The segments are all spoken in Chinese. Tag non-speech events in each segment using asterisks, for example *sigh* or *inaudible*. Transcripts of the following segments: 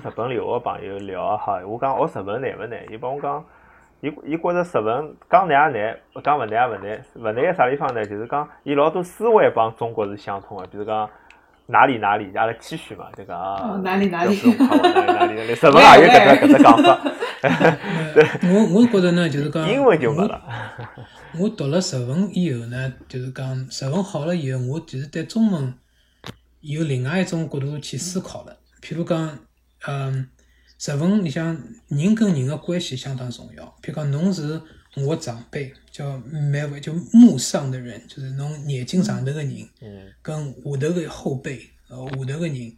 去日本留学朋友聊哈，我讲学日文难勿难？伊帮我讲，伊伊觉着日文讲难也难，讲勿难也勿难。勿难在啥地方呢？就是讲伊老多思维帮中国是相通个，比如讲哪里哪里，阿拉谦虚嘛，就讲啊，哪里哪里，哪里哪里，日文也有搿只搿只讲法。*laughs* 我我觉着呢，就是讲 *laughs* 英文就没了。我读了日文以后呢，就是讲日文好了以后，我就是对中文有另外一种角度去思考了。譬如讲，嗯，日文里向人跟人的关系相当重要。譬如讲，侬是我长辈，叫每位就目上的人，就是侬眼睛上头个人，嗯跟下头个后辈，呃，下头个人，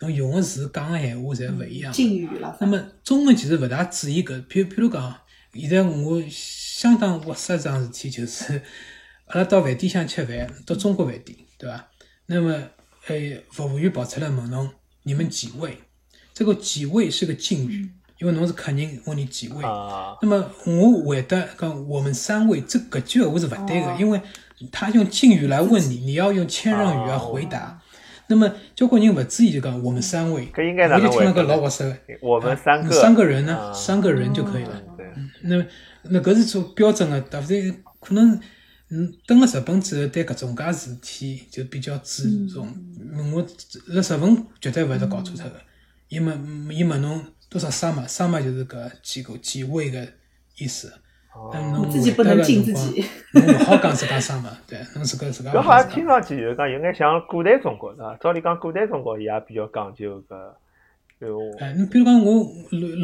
侬用个词讲个闲话侪勿一样。敬语了。那么中文其实勿大注意搿，譬譬如讲，现在我相当活塞桩事体就是，阿拉到饭店想吃饭，到中国饭店，对伐？那么，诶，服务员跑出来问侬。你们几位？这个几位是个敬语，因为侬是客人，问你几位。那么我回答讲我们三位，这个句话是不对的，因为他用敬语来问你，你要用谦让语来回答。那么交关人不注意就讲我们三位，我就听了个老活色。我们三个三个人呢，三个人就可以了。那那搿是做标准的，对不对？可能。嗯，登了日本之后，对搿种介事体就比较注重。我辣日本绝对勿会得搞错脱个。伊问伊问侬多少三嘛？三嘛就是搿几个几位个意思。哦。自己不能敬自己。*laughs* 侬勿好讲自家三嘛？对，侬自家自家。搿好像听上去就是讲有眼像古代中国，是伐？照理讲古代中国伊也比较讲究搿。哎，你比如讲我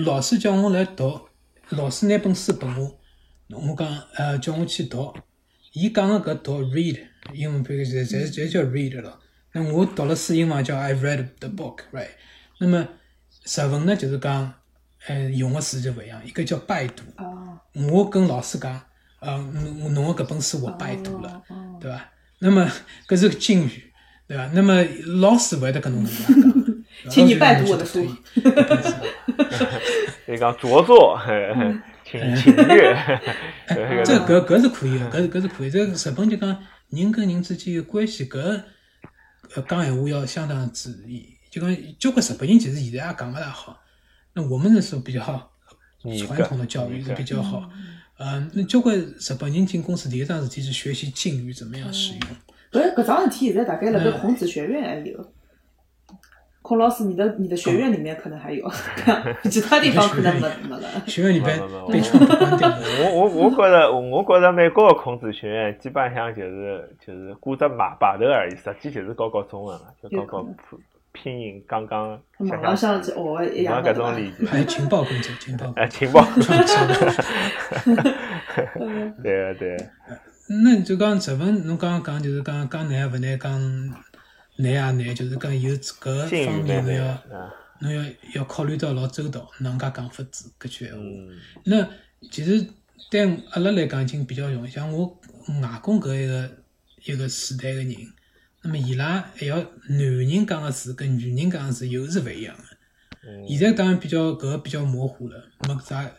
老师叫我来读，老师拿本书拨我，我讲呃叫我去读。伊讲个搿读 read 英文，比如侪侪侪叫 read 了。那我读了书英文叫 I read the book，right？那么日文呢，就是讲，呃，用个词就勿一样。一个叫拜读，我跟老师讲，呃，侬侬个搿本书我拜读了，对伐？那么搿是个敬语，对伐？那么老师勿会得跟侬能样讲，请你拜读我的书。*laughs* 你讲着作。*laughs* 请请阅，*laughs* 这搿搿是可以的，搿搿是可以。这日本就讲人跟人之间的关系，搿呃讲闲话要相当注意。就讲交关日本人其实现在也讲勿大好。那我们那时候比较传统的教育是比较好。嗯，那交关日本人进公司第一桩事体是学习敬语怎么样使用。搿搿桩事体现在大概辣盖孔子学院还有。孔老师，你的你的学院里面可能还有，*laughs* 其他地方可能没没了。学院里边被全部关掉。*laughs* 我我我觉着，我觉着美国的孔子学院基本上就是就是挂着马把头而已，实际就是教教中文了，就教教拼音，刚刚。马上像我一样的。搿种理解。还有情报工作，情报。哎，情报。*laughs* 对对。那就讲日文，侬刚刚讲就是讲讲难勿难讲。难也难，就是讲有搿方面侬要侬要要考虑到老周到，哪能介讲法子搿句闲话。那其实对阿拉来讲已经比较容易，像我外公搿一个一个时代个人，那么伊拉还要男人讲个字跟女人讲个字又是勿一样个。现在当然比较搿比较模糊了，没啥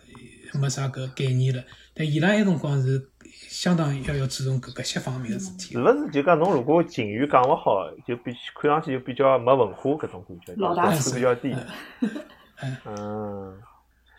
没啥搿概念了。但伊拉埃辰光是。相当要要注重搿搿些方面个事体。是勿是就讲侬如果情语讲勿好，就比看上去就比较没文化搿种感觉，老大是比较低。嗯。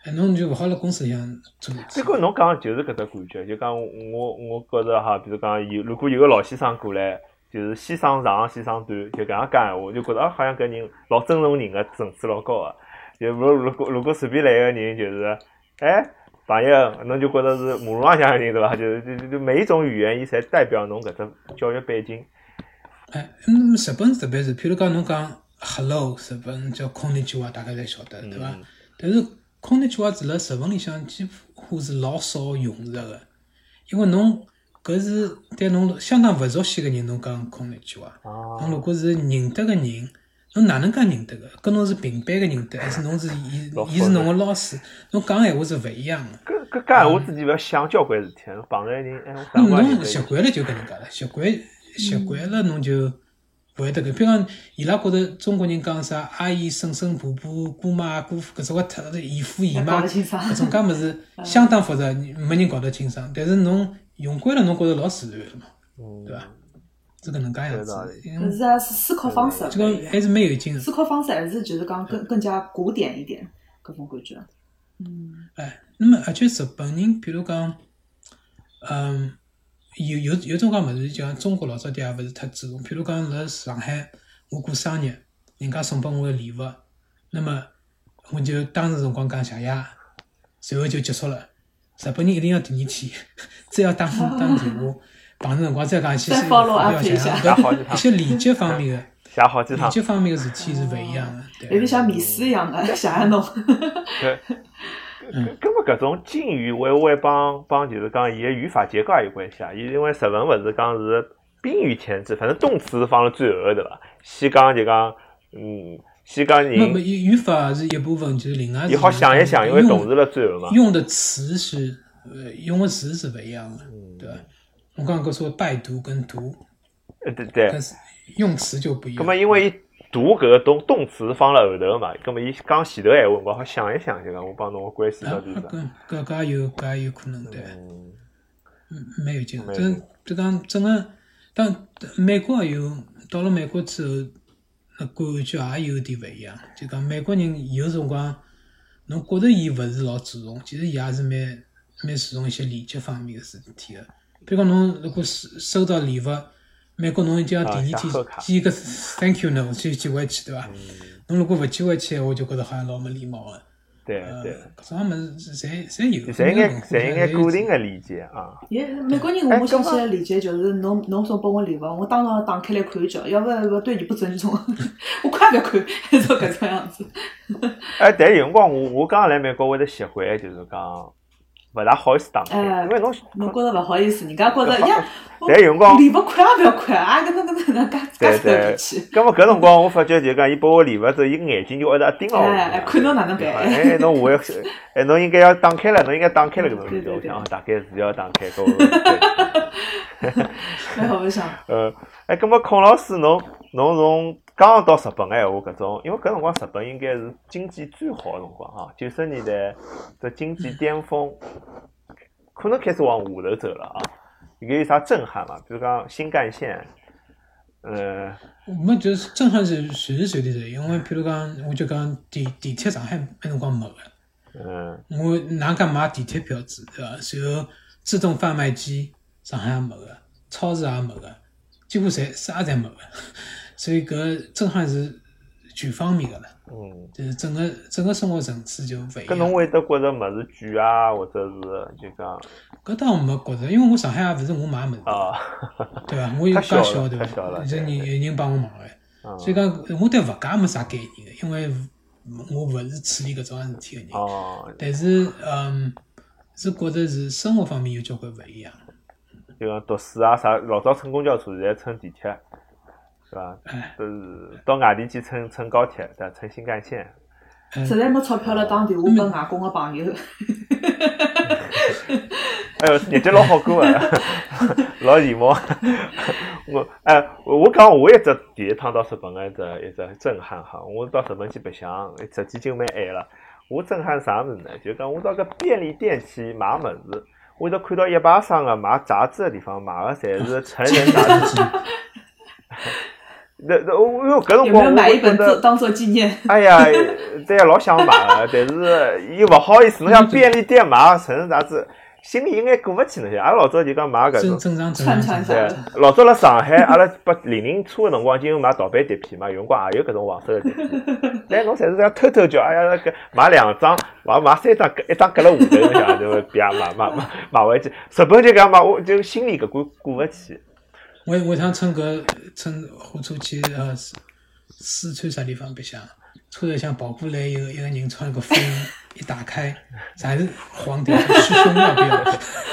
哎，侬就勿好辣公司里向做。这个侬讲就是搿只感觉，就讲我我觉着哈，比如讲有如果有个老先生过来，就是先生长先生短，就搿样讲闲话，就觉着啊好像搿人老尊重人个层次老高个。就如如果如果随便来个人就是哎。朋友，侬就觉着是马路浪向个人对伐？就是就就每一种语言，伊侪代表侬搿只教育背景。哎，嗯，日本特别是，譬如讲侬讲 “hello”，日本叫“空的句话”，大家侪晓得对伐？但是“空的句话”辣日文里向几乎是老少用着个，因为侬搿是对侬相当勿熟悉个人，侬讲空一句话。侬如果是认得个人。侬哪能介认得个？跟侬是平辈个认得，还是侬是伊？伊是侬个老师？侬讲闲话是勿一样个。搿搿讲闲话之前勿要想交关事体，碰着人哎。侬习惯了就搿能介了，习惯习惯了侬就勿会得搿。比如讲，伊拉觉着中国人讲啥阿姨、婶婶、婆婆、姑妈、姑父，搿种个特姨父姨妈，搿种介物事相当复杂，没人搞得清爽。但是侬用惯了，侬觉着老自然个嘛，对伐？是搿能介样子有道理。搿是啊是思考方式这个不一样还是蛮有劲的。思考方式还是就是讲更更加古典一点，搿种感觉。嗯，哎，那么而且日本人，比如讲，嗯，有有有种讲物事，就像中国老早点也勿是太注重。比如讲，辣上海，我过生日，人家送拨我个礼物，那么我就当时辰光讲谢谢，随后就结束了。日本人一定要第二天，再要打打电话，碰着辰光再讲谢谢，再 follow 不 up 要谢谢一下。写好几趟一些礼节方面的。写好几趟礼。节方面的事体是勿一样的，有点像面试一样的，谢谢侬。搿搿搿么搿种敬语会勿会帮帮就是讲伊个语法结构也有关系啊？伊因为日文勿是讲是宾语前置，反正动词是放了最后的对伐？先讲就讲，嗯，先讲那么人，语语法是一部分，就是另外是伊好想一想，因为用动词辣最后嘛。用的词是呃用的词是不一样的，嗯对吧？我刚刚说拜读跟读，呃对对但，是用词就不一样。葛么因为伊读搿个动动词放了后头嘛，葛么伊讲前头闲话，我好想一想，就讲我帮侬个关系啊到底是啥？搿搿搿也有搿也有可能对，嗯，嗯，蛮有劲的。蛮有劲这这讲整个，当美国也有到了美国之后，那感觉也有点勿一样。就讲美国人有辰光，侬觉着伊勿是老注重，其实伊也是蛮蛮注重一些礼节方面个事体个。比如讲，侬如果收收到礼物，美国侬一定要第二啊天寄个 thank you note 去寄回去，对伐？侬如果勿寄回去，我就觉着好像老没礼貌的。对呃对，，搿种物事侪侪有，侪应该侪应该固定的理解啊。也美国人，我想起来理解就是侬侬送拨我礼物，我当场打开来看一瞧，要不勿对你不尊重，*laughs* 我快点看，*laughs* 就搿种样子。哎，但有辰光我我刚来美国会得习惯，就是讲勿大好意思打开，哎因为侬侬觉着勿好意思，人家觉着呀，我但有辰光礼物快也勿要看，啊，搿能搿能介介头对对脾气，，葛么搿辰光我发觉就讲伊拨我礼物之后，伊个眼睛就一直盯牢我。哎，看侬哪能办？哎，侬我要，哎，侬应该要打开了，侬应该打开了搿种东西。我想，大概是要打开。搿我蛮好白相。呃，哎，葛么孔老师，侬侬从刚刚到日本个闲话，搿种，因为搿辰光日本应该是经济最好个辰光啊，九十年代的经济巅峰，可能开始往下头走了啊。应该有啥震撼嘛？比如讲新干线，呃，我们就是震撼是随时随地的，因为譬如讲，我就讲地地铁上海那辰光没个，嗯，我哪敢买地铁票子对伐？随后自动贩卖机上海也没个，超市也没个，几乎侪啥侪没个，所以搿震撼是全方面个了，嗯，就是整个整个生活层次就勿一样搿侬。会得觉着物事贵啊，或者是就讲搿倒没觉着，因为我上海也勿是我买物事，啊，对伐？我有太小了介小对伐？太小了对是人有人帮我忙个。嗯所以讲，我对物价没啥概念的，因为我勿是处理搿种事体个人。哦，但是，嗯，是觉着是生活方面有交关勿一样。就讲读书啊啥，老早乘公交车，现在乘地铁，是伐？哎，都是到外地去乘乘高铁，对，乘新干线。嗯实在没钞票了，打电话拨外公个朋友。哎呦，日脚老好过个，*laughs* 老羡慕。我哎，我讲我一只第一趟到日本个一只一只震撼哈，我到日本去白相，直接就蛮晚了。我震撼啥物事呢？就讲我到个便利店去买物事，我都看到一排商个卖杂志个地方卖个侪是成人杂志。*laughs* 那那我因为搿辰有没光我有买一本做当做纪念？哎呀，对，老想买个，但是 *laughs* 又勿好意思。侬像便利店买成人杂志，心里应该过勿去那些。阿拉老早就讲买搿种，正正常正串常串正常。老早辣上海，阿拉拨零零初个辰光，就有买盗版碟片嘛，有辰光也有搿种黄色个碟片。但侬侪是要偷偷叫，哎呀，搿买两张，买买三张，搿一张搁辣下头，侬想就会别买买买买回去。日本就讲买，我就心里搿关过勿去。我我想乘搿乘火车去呃四四川啥地方白相，车头向跑过来一个一个人穿了个风衣，一打开，全是黄点说师兄要不要？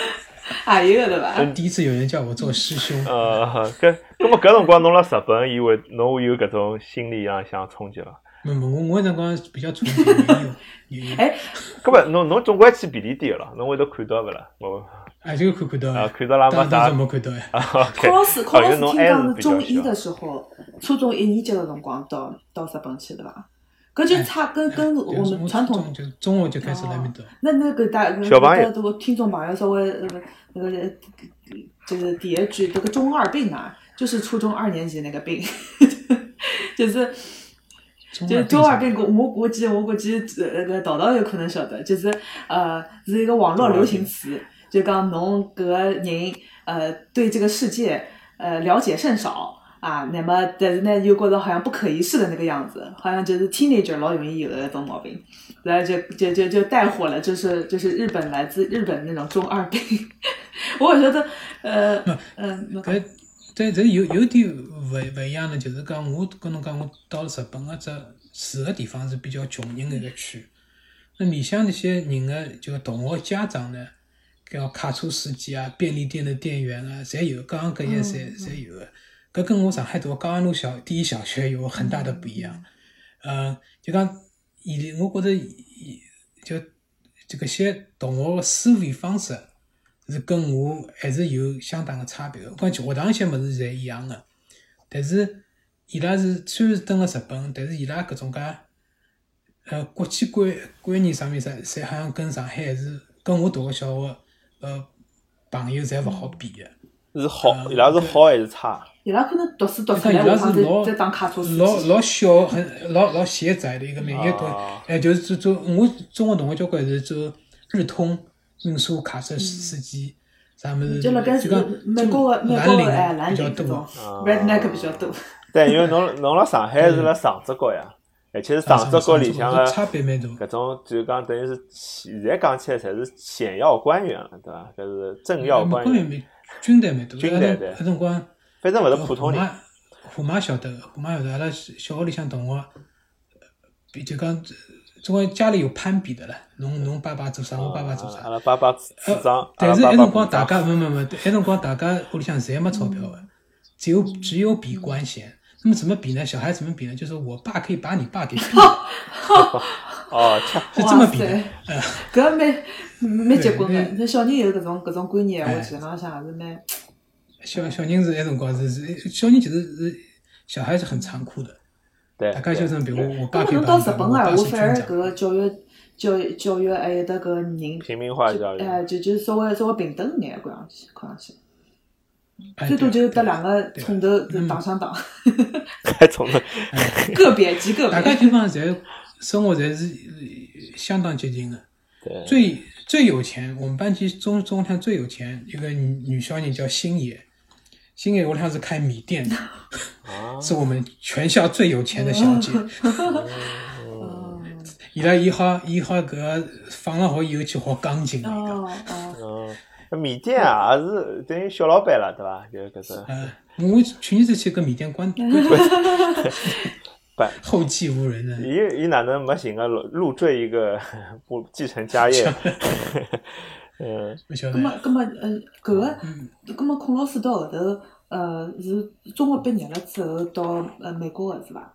*laughs* 还有个对伐？*laughs* 第一次有人叫我做师兄，呃，搿，葛么搿辰光侬辣日本，以为侬会有搿种心理上想冲击伐？没没，我我那辰光比较纯洁，也有 *laughs* 哎，搿么侬侬总归去便利店个咯，侬会得看到勿啦？我哎，这个看看到啊哎，看到啦没啥当当时。没看到哎。啊，OK，孔老师，孔老哦，师听讲是中一的时候，初中一年级的辰光到到日本去对伐？搿就差跟跟我们传统中就中学就开始那面搭。那那个大小朋友这个听众朋友稍微那个那个就是第一句这个中二病啊，就是初中二年级那个病，*laughs* 就是就是中二病。我我估计我估计那个淘淘有可能晓得，就是呃是一个网络流行词，就讲侬搿个人呃对这个世界呃了解甚少啊，那么但是呢又觉得好像不可一世的那个样子，好像就是 teenager 老容易有的那种毛病，然后就就就就带火了，就是就是日本来自日本那种中二病。我觉得呃嗯。但这有有点勿勿一样的，就是讲我跟侬讲，我到了日本个只住个地方是比较穷人个一个区。那面向那些人个就同学家长呢，搿卡车司机啊、便利店的店员啊，侪有，各行各业侪侪有个。搿跟我上海读高安路小第一小学有很大的不一样。嗯，就讲以我觉着以就这个些同学个思维方式。是跟我还是有相当个差别个。我讲学堂一些物事侪一样个，但是伊拉是虽然是蹲辣日本，但是伊拉搿种介呃国际观观念上面侪侪好像跟上海还是跟我读个小学呃朋友侪勿好比的。是好，伊拉是好还是差？伊拉可能读书读出来，下趟在在当卡车司机。老老小，很老老狭窄的一个面，一读哎就是做做我中学同学交关是做日通。运输卡车司机，啥么子？就辣盖是美国个美国个哎蓝领这种，redneck 比较多。对，因为侬侬辣上海是辣上职高呀，而且是上职高里向个搿种，就讲等于是现在讲起来才是显要官员了，对伐？搿是政要官员。军队蛮多，军队对。搿辰光，反正勿是普通人。虎妈晓得，虎妈晓得，阿拉小学里向同学，比就讲。总归家里有攀比的了，侬侬爸爸做啥，我爸爸做啥。阿拉爸爸处长，但是那辰光大家，没没没，那辰光大家屋里向侪没钞票的，只有只有比官衔。那么怎么比呢？小孩怎么比呢？就是我爸可以把你爸给比。*laughs* *laughs* 哦，是这么比的。搿蛮蛮结棍的。那小人有搿种搿种观念，我基本上想是蛮。小小人是那辰光是是小人其实是小孩是很残酷的。对大家就算比我，我爸比我到日本啊，我反而搿个教育、教育、教育还有得搿人，平民化教育，哎，就就稍微稍微平等一点，看上去，看上去，最多就得两个冲头打相打，还冲 *laughs* 了，个别极个别，大家地方侪生活侪是相当接近的。最最有钱，我们班级中中上最有钱一个女女小人叫星野。星野我像是开米店的，*laughs* *laughs* 是我们全校最有钱的小姐。伊拉一号一号搿放了后去学钢琴哦哦，米店啊是等于小老板了，对伐？就是搿种。嗯，我去年子去搿米店关 *laughs* *laughs* 关关，后继无人呢。伊伊哪能没寻个入赘一个 *laughs* 不继承家业？嗯，咁么，咁么，呃，搿个，咁么孔老师到后头，呃，是中学毕业了之后到呃美国个是伐？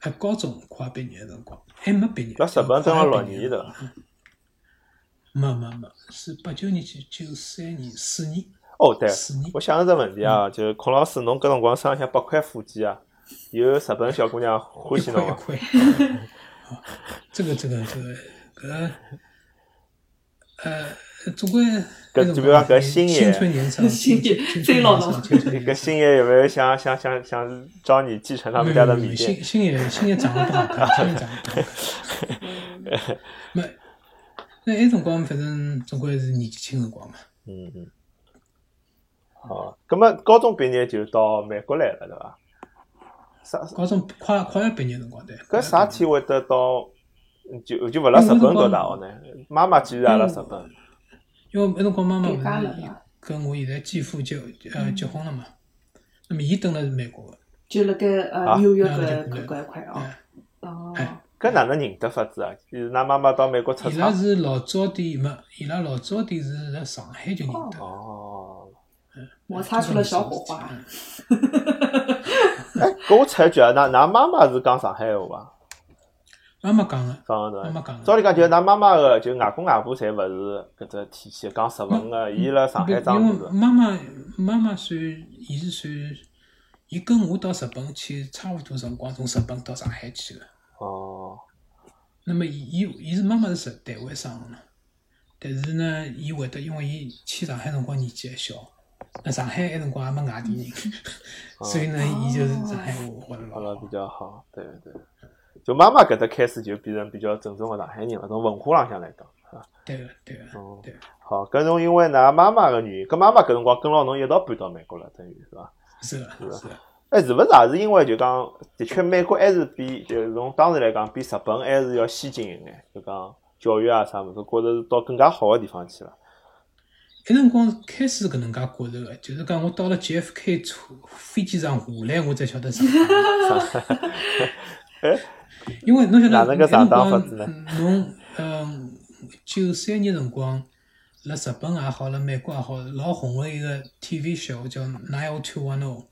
还高中快毕业辰光，还没毕业。到日本等了六年的。没没没，是八九年去九三年四年。哦，对，四年我想了只问题啊，就是孔老师，侬搿辰光身浪向八块腹肌啊，有日本小姑娘欢喜侬 *laughs* 吗？*laughs* 这个这个这个搿。呃，总归，搿就比如讲搿星爷，*laughs* 星爷最老了。搿星爷有没有想想想想招你继承他们家的米店？星星爷星爷长得不好看，星爷长得不好看。没，那埃辰光反正总归是年纪轻辰光嘛。嗯嗯。好，葛么高中毕业就到美国来了，对伐？啥？高中快快要毕业辰光对。搿啥体会得到？就就勿辣日本读大学呢？妈妈继续也辣日本。因为那辰光妈妈勿是跟我现在继父结呃结婚了嘛，那么伊蹲辣是美国个。就辣盖呃纽约搿搿搿一块哦。哦。搿哪能认得法子啊？是㑚妈妈到美国出差。伊拉是老早点没，伊拉老早点是辣上海就认得。哦。摩擦出了小火花。*laughs* 哎，搿我插一句啊，㑚㑚妈妈是讲上海话伐？妈妈讲个，妈妈讲个。照理讲，就㑚妈妈个，就外公外婆，侪勿是搿只体系讲日文个。伊辣上海长大的。妈妈妈妈算，伊是算，伊跟我到日本去差勿多辰光，从日本到上海去个。哦。那么，伊伊伊是妈妈是台湾生个嘛？但是呢，伊会得，因为伊去上海辰光年纪还小，那上海埃辰光还没外地人，*laughs* 所以呢，伊就是上海话学了老比较好。对对，就妈妈搿搭开始就变成比较正宗个上海人了，从文化浪向来讲，是伐？对个对个，对。好，搿侬因为㑚妈妈个原因，搿妈妈搿辰光跟牢侬一道搬到美国了，等于是伐？是个是个。哎，是勿是也是因为就讲，的确美国还是比就从当时来讲，比日本还是要先进一眼，就讲教育啊啥物事，觉着是到更加好个地方去了。搿辰光开始搿能介觉着个，就是讲我到了 JFK 车飞机上下来，我才晓得上 *laughs* 哎，*laughs* 因为侬晓得，那辰光侬嗯九三年辰光，辣日本也好，辣美国也好，老红个一个 TV show 叫 Nine O Two One O，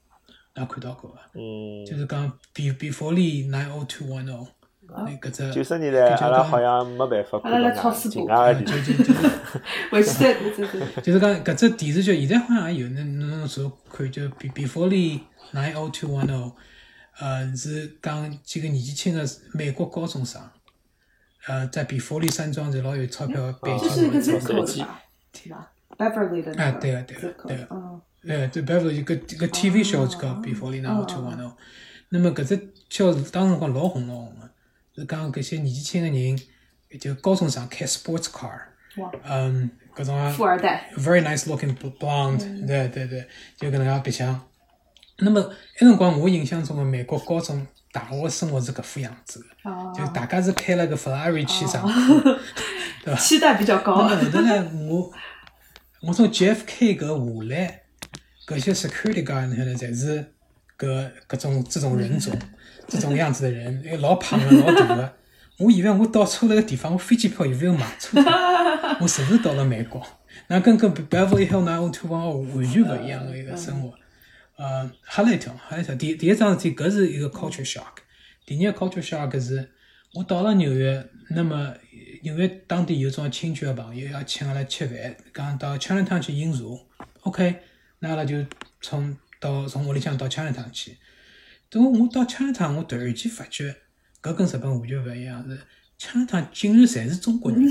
也看到过个，嗯，就是讲比比佛利 Nine O Two One O。那搿只九十年代，阿拉好像没办法看到境外的电视剧。回去再再再。就是讲搿只电视剧，现在好像也有，那侬说看就比比佛利 Nine O Two One O，呃，是讲几个年纪轻的美国高中生，呃，在比佛利山庄是老有钞票背景的这个是吧？对吧？Beverly 的啊，对个对个对个，哎，对 Beverly 一个一个 TV show 就叫比佛利 Nine O Two One O，那么搿只叫当辰光老红老红个。是讲搿些年纪轻个人，就高中生开 sports car，嗯，搿种啊富二代，very nice looking blonde，对对对，就搿能介白相。那么埃辰光我印象中个美国高中、大学生活是搿副样子个，就大家是开了个 Ferrari 去上课，*laughs* 对伐？期待比较高。那么后头呢，我我从 JFK 搿下来，搿些 security guard 呢，侪是搿搿种这种人种。这种样子的人，哎老胖的，老大的。我以为我到错了个地方，我飞机票有没有买错？我是不是到了美国？那跟跟 Beverly Hills 那种地方完全不一样的一个生活。呃，吓了一跳，吓了一跳。第第一桩事体，搿是一个 culture shock。第二个 culture shock 是，我到了纽约，那么纽约当地有种亲戚的朋友要请阿拉吃饭，讲到 Chinatown 去饮茶。OK，那阿拉就从到从屋里向到 Chinatown 去。等我到枪场，我突然间发觉，搿跟日本完全勿一样。是枪场竟然侪是中国人，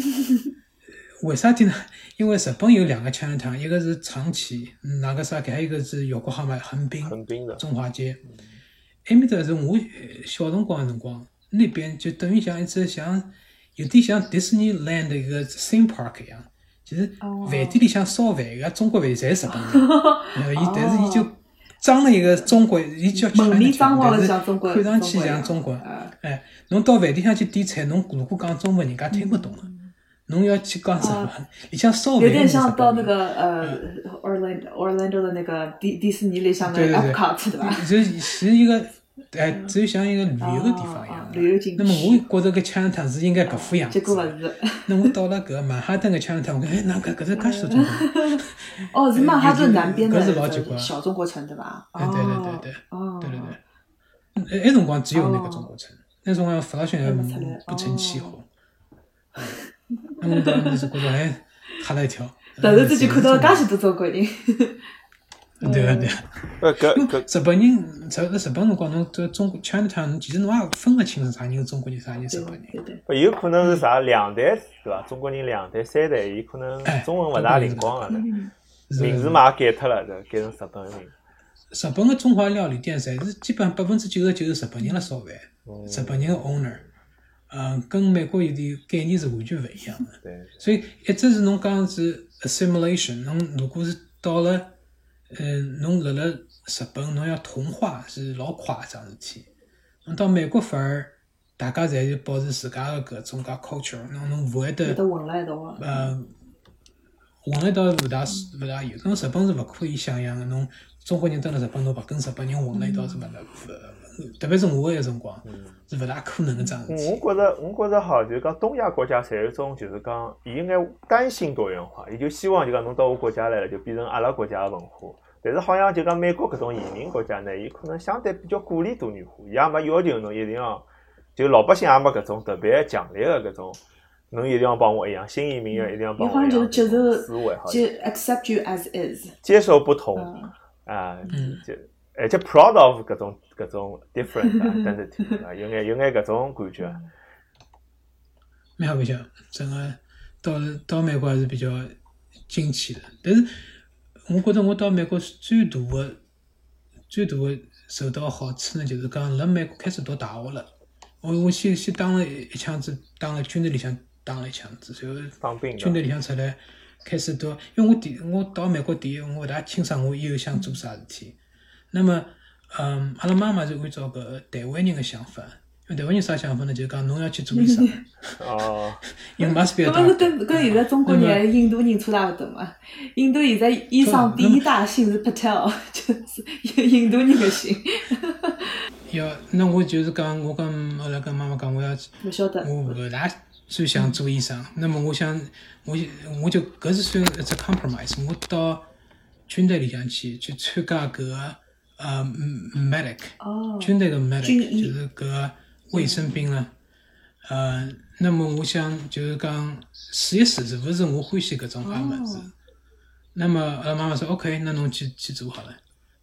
*laughs* 为啥体呢？因为日本有两个枪场，一个是长崎，哪个啥？还有一个是横浜横滨，横滨的中华街。埃面搭是我小辰光的辰光，那边就等于像一只像有点像迪士尼 land 的一个 theme park 一样，就是饭店里向烧饭个中国饭侪是日本人，*laughs* 呃，伊但是伊就。装了一个中国，伊叫门面装但是看上去像中国。哎，侬到饭店上去点菜，侬如果讲中文，人家听不懂的。侬要去讲日文，里向烧饭。有点像到那个呃，Orlando Orlando 的那个迪迪士尼里向的 Epcot 对吧？是是一个。哎，只有像一个旅游的地方一样。旅游景那么我觉着搿枪塔是应该搿副样子。结果勿是。那我到了搿曼哈顿个枪塔，我讲哎，哪搿搿是介许多中国。*laughs* 哦，是曼哈顿南边的小中国城对伐？对对对对。哦。对对对。埃辰光只有那个中国城，那辰光弗拉逊还不成气候。那我当时是觉着哎，吓了一跳。突然之间看到介许多中国人。对个对个，呃，搿搿日本人在日本辰光，侬在中国 Chinatown，其实侬也分勿清是啥人是中国人，啥人日本人。不有可能是啥两代对伐？中国人两代三代，伊可能中文勿大灵光啊，名字嘛也改脱了，对，改成日本名。日本个中华料理店，侪是基本百分之九十九是日本人辣烧饭，日本人个 owner，嗯，跟美国有点概念是完全勿一样的。对。所以一直是侬讲是 assimilation，侬如果是到了。嗯，侬辣辣日本，侬要同化是老快一桩事体。侬到美国反而大家侪是保持自家个搿种介 culture，侬侬勿会得混辣一道个。呃，混辣一道勿大勿大有。侬日本是勿可以想象个，侬中国人蹲辣日本，侬勿跟日本人混辣一道是勿能勿，特别是我个辰光，是勿大可能个桩事体。我觉着，我觉着好，就是讲东亚国家侪有种，就是讲伊应该担心多元化，伊就希望就讲侬到我国家来了，就变成阿拉国家个文化。但是好像就讲美国搿种移民国家呢，伊可能相对比较鼓励多元化，伊也没要求侬一定要，就老百姓也没搿种特别强烈的搿种，侬一定要帮我一样，新移民要一定要帮我一样。就接受就 accept you as is，接受不同啊，就而且 proud of 搿种搿种 different 等事体啊，有眼有眼搿种感觉。蛮好白相，真个到到美国还是比较惊奇的，但是。我觉得我到美国最大的、最大的受到好处呢，就是讲辣美国开始读大学了。我我先先当了一枪子，当了军队里向当了一枪子，然后当兵军队里向出来开始读，因为我第我到美国第一，我勿大清爽我以后想做啥事体。那么，嗯，阿拉妈妈是按照搿台湾人的想法，因为台湾人啥想法呢？就是讲侬要去做医生。*laughs* 哦，*laughs* 因为 must be a 搿么是 doctor。跟跟现在中国人、印度人差大勿多嘛？印度现在医生第一大姓是 Patel，*laughs* 就是印度人的姓。要，那我就是讲，我跟后来跟妈妈讲，我要勿晓得。我勿大算想做医生。那么我想，我我就搿是算一只 compromise。我到军队里向去去参加搿个呃 medic，哦。军队的 medic 医就是搿个卫生兵了。呃，那么我想就是讲试一试是不是我欢喜搿种介物事。哦那么阿拉妈妈说 OK，那侬去去做好了。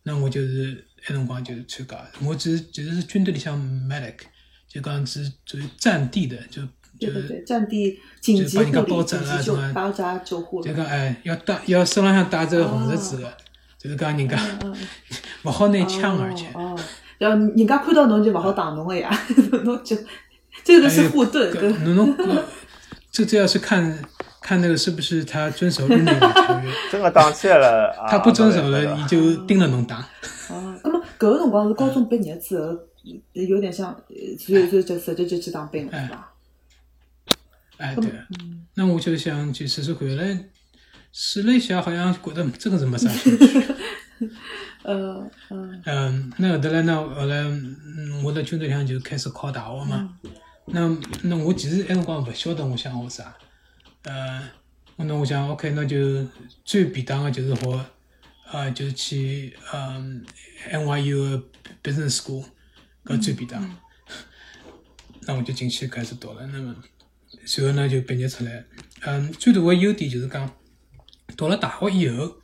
那我就是埃辰光就是参加，我只是就是军队里向 medic，就讲是属于战地的，就就是对战地紧急护理、就帮人家包紧急救扎啊什么包扎救护了。就讲哎要带要身浪向带着个红十字的，就是讲人家勿好拿枪，而且。哦，哦。然后人家看到侬就勿好打侬个呀，*laughs* 侬就这个是护盾，对。侬侬搿这这要是看看那个是不是他遵守日内瓦条约，真个打起来了，啊他不遵守了，没办法伊就盯着侬打。哦，那么搿个辰光是高中毕业之后，有点像，呃所以就就直接就去当兵了，是吧？哎，对，那我就想去试试回，来试了一下，好像觉得真个是没啥兴趣。*laughs* 呃嗯嗯，那后头来呢，后来嗯我在军队里向就开始考大学嘛。那那我其实埃辰光勿晓得我想学啥，呃，那我想 OK，那就最便当个就是学，呃，就是去嗯 NYU 的 Business School，搿最便当。那我就进去开始读了，那么随后呢就毕业出来。嗯，最大的优点就是讲，到了大学以后，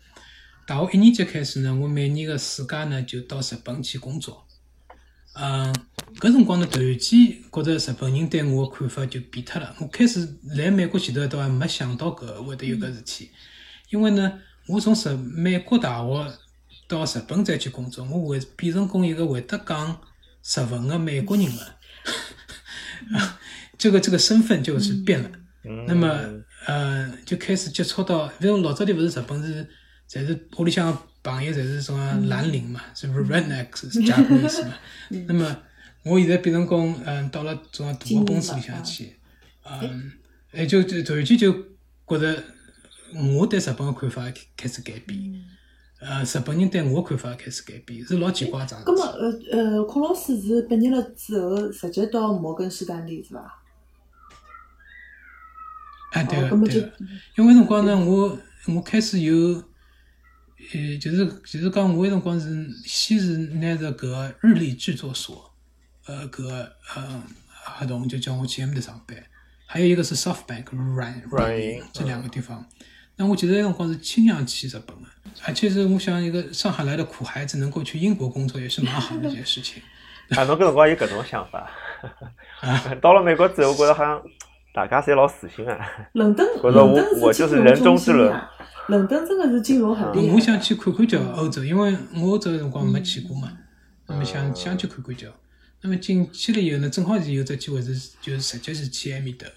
大学一年级开始呢，我每年的暑假呢就到日本去工作。嗯，搿辰光呢，突然间觉着日本人对我的看法就变脱了。我开始来美国前头倒还没想到搿会得有搿事体，因为呢，我从日美国大学到日本再去工作，我会变成功一个会得讲日文的美国人了。*laughs* 这个这个身份就是变了。嗯那么呃，就开始接触到，因为老早点勿是日本是，侪是屋里向朋友侪是种啊蓝领嘛，是不是 rednecks 是 Japanese 嘛？*laughs* 那么我现在变成讲，嗯，到了种啊大的公司里向去，嗯，哎，就就突然间就觉着我对日本的看法开始改变，呃，日本人对我的看法开始改变，是老奇怪桩事咁么。呃呃，孔老师是毕业了之后直接到摩根士丹利是伐？哎，对个对个，因为辰光呢，我我开始有，呃，就是就是讲，我那辰光是先是拿着搿个日立制作所，呃，搿个呃合同就叫我去埃面搭上班，还有一个是 SoftBank 软软银这两个地方。那我其实那辰光是倾向去日本的，而且是我想一个上海来的苦孩子能够去英国工作也是蛮好的一件事情。*laughs* 啊，侬搿辰光有搿种想法，*laughs* 啊？*laughs* 到了美国之后，我觉着好像大家侪老死心啊。伦敦，*laughs* 伦敦我就是金融人中之龙中心啊，伦敦真的是金融很厉害。我想去看看叫欧洲，因为我欧洲辰光没去过嘛，那么想想去看看叫。那么进去了以后呢，正好是有只机会是就是直接是去埃面搭的。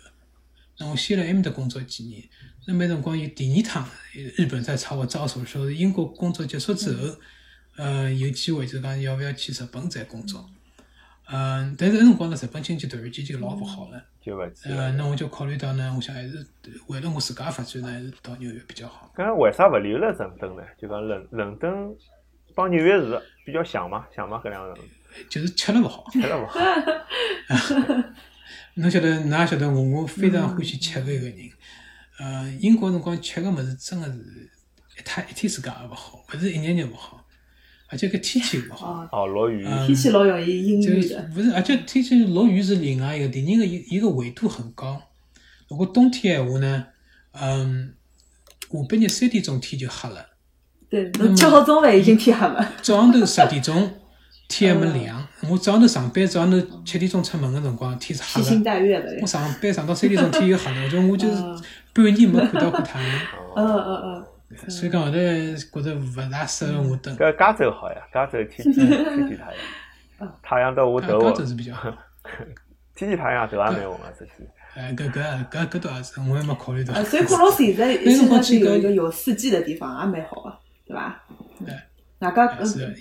那我先来埃面搭工作几年，那么那辰光有第二趟日本在朝我招手说，英国工作结束之后，呃，有机会就讲要不要去日本再工作。嗯，但是那辰光呢，日本经济突然间就老勿好了。就勿去呃，那我就考虑到呢，我想还是为了我自家发展呢，还是到纽约比较好。搿为啥勿留了伦敦呢？就讲伦伦敦帮纽约市比较像嘛，像嘛搿两个城市，就是吃了勿好。吃了勿好。*laughs* 侬晓得，㑚也晓得我，我非常欢喜吃个一个人。呃，英国辰光吃个物事真个是一天一天自家也勿好，勿是一日日勿好，而且搿天气勿好。哦，哦，落雨。嗯天气老容易阴就郁的。勿是，而且天气落雨是另外一个，第二个伊伊个纬度很高。如果冬天闲话呢，嗯，下半日三点钟天就黑了，对，侬吃好中饭已经天黑了。早上头十点钟天还没亮。我早上头上班，早上头七点钟出门个辰光天是黑披星。戴月的我。上班上到三点钟天又黑了，我就我就是嗯半年没看到过太阳。嗯嗯嗯，所以讲后头觉着勿大适合我蹲。搿加州好呀，加州天 *laughs* 天天天太阳，太阳到我头。加州是比较好。*laughs* 天天太阳头也蛮红个，实际。哎，搿搿搿搿倒也是，我还没考虑到。所以孔老师现在现在是有一个有四季的地方，也蛮好个，对伐？哎。外加吃物事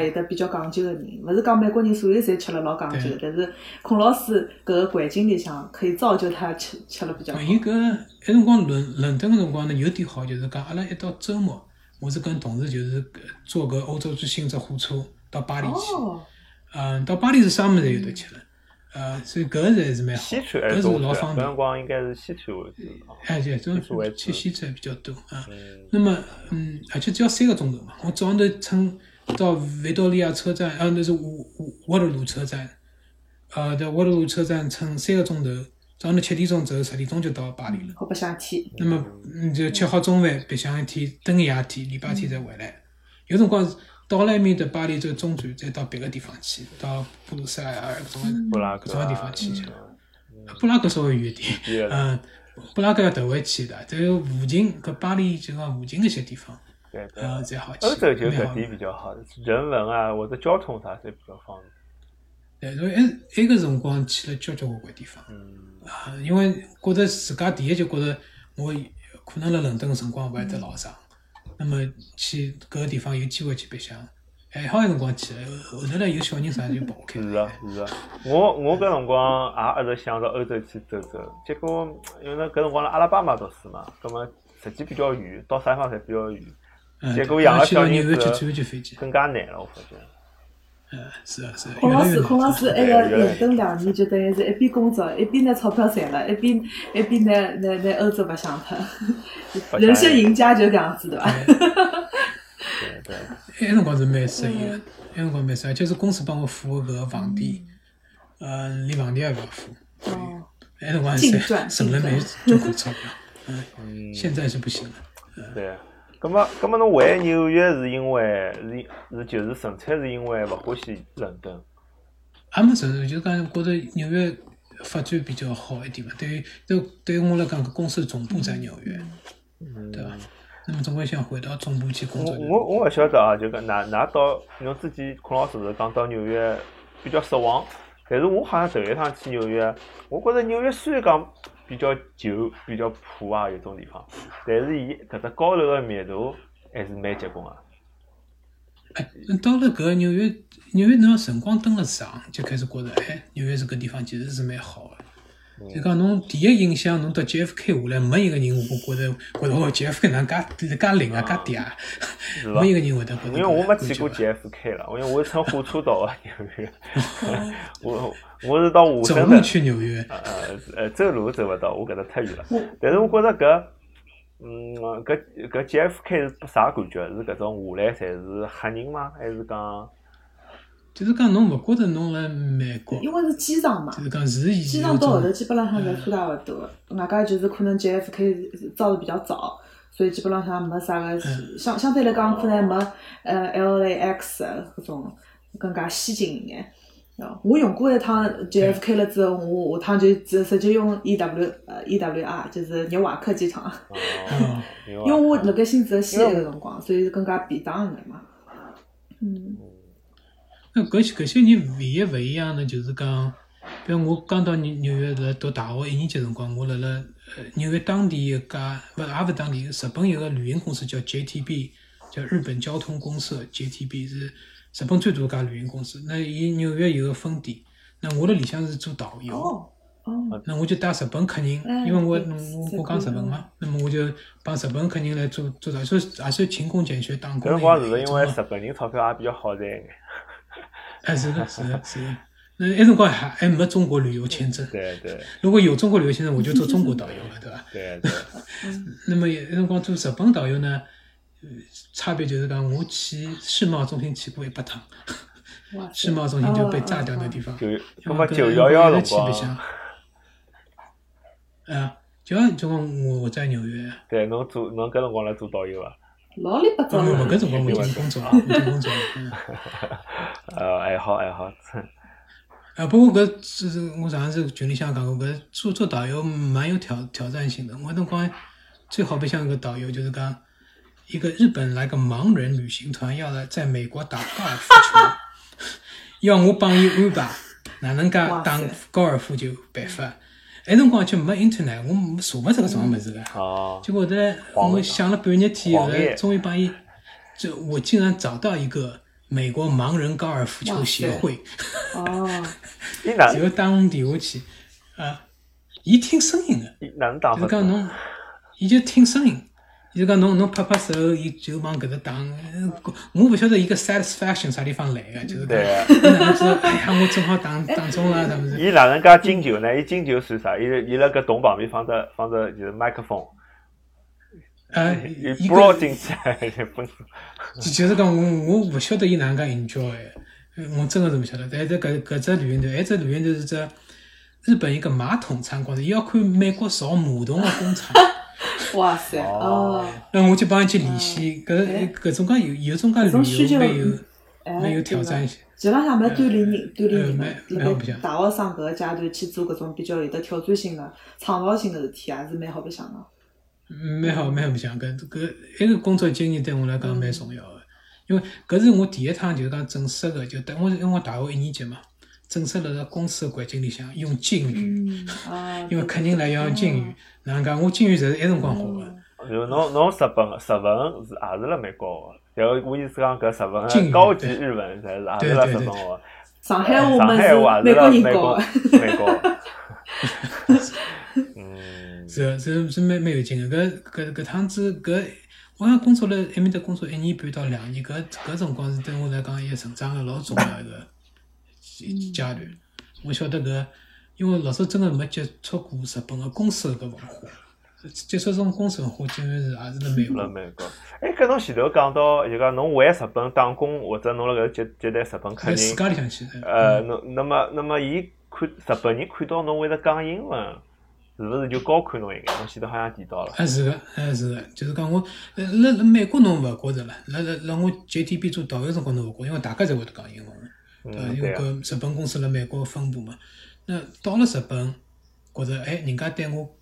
也有得比较讲究个人，勿是讲美国人所有侪吃了老讲究，但是孔老师搿个环境里向可以造就他吃吃了比较好。伊搿埃辰光伦伦敦个辰光呢，有点好，就是讲阿拉一到周末，我是跟同事就是坐搿欧洲之星只火车到巴黎去，嗯，到巴黎是啥物事侪有得吃了。呃，所以搿个还是蛮好，搿是老方便。搿辰光应该是西餐为主。哎，对，中吃西餐比较多啊。那么，嗯，而且只要三个钟头嘛。我早上头乘到维多利亚车站，啊，那是沃沃沃特鲁车站，呃，在沃特鲁车站乘三个钟头，早上头七点钟走，十点钟就到巴黎了。好白相一天。那么，嗯，就吃好中饭，白相一天，等一夜天，礼拜天再回来。有辰光是。到了埃面的巴黎这个中转，再到别个地方去，到布鲁塞尔搿种布拉搿种地方去去。布拉格稍微远一点，嗯，布拉格要头回去的，再有附近搿巴黎就讲附近那些地方，呃，才好去。欧洲就搿点比较好，人文啊或者交通啥侪比较方便。对，所以埃埃个辰光去了交交关关地方，啊，因为觉着自家第一就觉着我可能辣伦敦个辰光勿会得老长。那么去搿个地方有机会去白相，还好有辰光去，后头来有小人啥就跑开。是啊是啊，我我搿辰光也一直想到欧洲去走走，结果因为搿辰光辣阿拉巴马读书嘛，葛末实际比较远，到啥地方侪比较远，结果养个小人子更加难了，我发觉。嗯，是啊是啊。孔老师，孔老师，埃个伦敦两年就等于是一边工作，一边拿钞票赚了，一边一边拿拿拿欧洲白相脱，人生赢家就搿样子对伐？对对。埃辰光是蛮适意个，埃辰光蛮适意，就是公司帮我付搿个房钿，呃，连房钿也勿要付。哦。埃辰光省省了蛮多块钞票，嗯，现在是不行了。对。咁么，咁么侬回纽约是因为是是就是纯粹是因为勿欢喜伦敦？也没纯粹，就讲觉着纽约发展比较好一点嘛。对于对对于我来讲，公司总部在纽约，嗯对伐？那么总归想回到总部去工作。我我勿晓得啊，就讲㑚㑚到侬之前孔老师是讲到纽约比较失望，但是我好像头一趟去纽约，我觉着纽约虽然讲。比较旧、比较破啊，有种地方，但是伊搿只高楼个密度还是蛮结棍个。哎，到了搿纽约，纽约侬辰光蹲了长，就开始觉着，哎，纽约这个地方其实是蛮好个。就讲侬第一印象，侬到 JFK 下来，没一个人我觉着觉着哦，JFK 哪介介灵啊，介嗲，没一个人会得觉得。因为我没去过 JFK 了，因为我是乘火车到个 *laughs* 纽约。*laughs* 我我是到华盛顿。去纽约。呃呃，走路走勿到，我搿搭太远了。但是我觉着搿，嗯，搿搿 JFK 是啥感觉？是搿种下来侪是黑人吗？还是讲？就是讲侬勿觉着侬辣美国，因为是机场嘛。就是讲是以机场到后头基本浪向侪差大勿多，外加就是可能 JFK 造的比较早，所以基本浪向没啥个相相对来讲可能没呃 LAX 搿种更加先进一眼。我用过一趟 JFK 了之后，我下趟就直直接用 EW 呃 EWR，就是纽瓦克机场。因为我辣盖新泽西个辰光，所以更加便当一眼嘛。嗯。那搿些搿些人唯一勿一样呢就是讲，比如我刚到纽纽约辣读大学一年级辰光，我辣辣呃纽约当地一家勿也勿当地，日本有个旅行公司叫 JTB，叫日本交通公社 JTB 是日本最大一家旅行公司。那伊纽约有个分店，那我辣里向是做导游，哦哦，那我就带日本客人，因为我我我讲日本嘛，那么我就帮日本客人来做做导游，所以也算勤工俭学打工。搿辰光是因为日本人钞票也比较好赚。哎，是的，是的，是的。那那辰光还还没中国旅游签证。对对。如果有中国旅游签证，我就做中国导游了，对吧？对 *laughs* 对。*laughs* 那么那辰光做日本导游呢，差别就是讲，我去世贸中心去过一百趟。世贸中心就被炸掉的地方。就那么九幺幺辰光。啊，九幺就讲我在纽约。对，侬做侬搿辰光来做导游啊？老里八糟的。搿辰光我已经工作了，已经工作了。呃，爱好爱好。啊，不过搿是我上次群里向讲过，搿做做导游蛮有挑挑战性的。我辰光最好别像一个导游，就是讲一个日本来个盲人旅行团要来在美国打高尔夫球，要我帮伊安排哪能介打高尔夫球办法。那辰光就没 internet，我查勿出搿种物事个。哦。结果后来我想了半日天，后来终于帮伊，就我竟然找到一个美国盲人高尔夫球协会。哦。*laughs* 就打我电话去，啊，伊听声音个，就是讲侬，伊就听声音。就讲侬侬拍拍手，伊就往搿搭打。我勿晓得伊个 satisfaction 啥地方来个，就是讲，哪能知道？哎呀，我正好打打中了，是不是？伊哪能介进球呢？伊进球算啥？伊伊辣搿洞旁边放着放着就是麦克风。呃，伊拨进去，就就是讲我我勿晓得伊哪能介 enjoy，我真个是勿晓得。但是搿搿只旅行团，埃只旅行团是只日本一个马桶参观的，伊要看美国造马桶个工厂。*laughs* *laughs* 哇塞！哦，那我就帮伊去联系，搿搿种介有有种介旅游蛮有蛮有挑战。性。基本上没锻炼人，锻炼人辣盖大学生搿个阶段去做搿种比较有得挑战性的、创造性的事体，还是蛮好白相的。蛮好蛮好白相，搿搿埃个工作经验对我来讲蛮重要的，因为搿是我第一趟就是讲正式的，就等我因为我大学一年级嘛，正式辣辣公司的环境里向用敬语，因为客人来要用敬语。哪能讲？我金鱼侪是埃辰光学个。就侬侬日本日文是也是辣美国学个，就我意思讲搿日文高级日文侪是也是辣日本学。上海话嘛是美国人教美国。嗯。*laughs* 是是是蛮蛮有劲个，搿搿搿趟子搿，我想工作了埃面搭工作一年半到两年，搿搿辰光是对我来讲一个成长个老重要一个阶段。我晓得搿。因为老早真个没接触过日本个公司搿文化，接触种公司文化，竟然是也是辣美国。辣美国。哎，搿侬前头讲到，就讲侬回日本打工，或者侬辣搿接接待日本客人。自家里向去。呃，侬那么那么，伊看日本人看到侬会得讲英文，是勿是就高看侬一眼？侬前头好像提到了。啊，是个，啊是个，就是讲我，辣辣美国侬勿觉着了，辣辣辣我接 T B 做导游辰光侬勿觉，因为大家侪会得讲英文，对伐？因为搿日本公司辣美国分部嘛。那到了日本，觉着哎，人家对我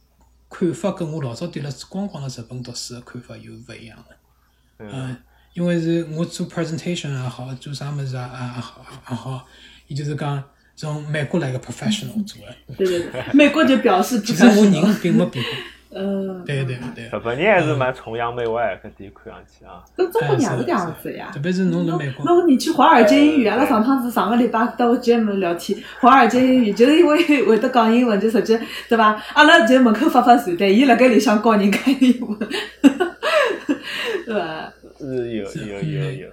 看法跟我老早对了光光辣日本读书的看法又勿一样了。嗯，因为是我做 presentation 也好，做啥物事啊也好也好，伊就是讲从美国来个 professional 做的。*laughs* 对对对，美国就表示。其实我人并没变。嗯，对对对，日本人还是蛮崇洋媚外，搿点看上去啊。搿中国人是搿样子呀。特别是侬辣美国。侬你去华尔街英语，阿拉上趟子上个礼拜到我节目聊天，华尔街英语就是因为会得讲英文，就直接对伐？阿拉就门口发发传单，伊辣盖里向教人讲英文，*laughs* 对伐？是有有有有，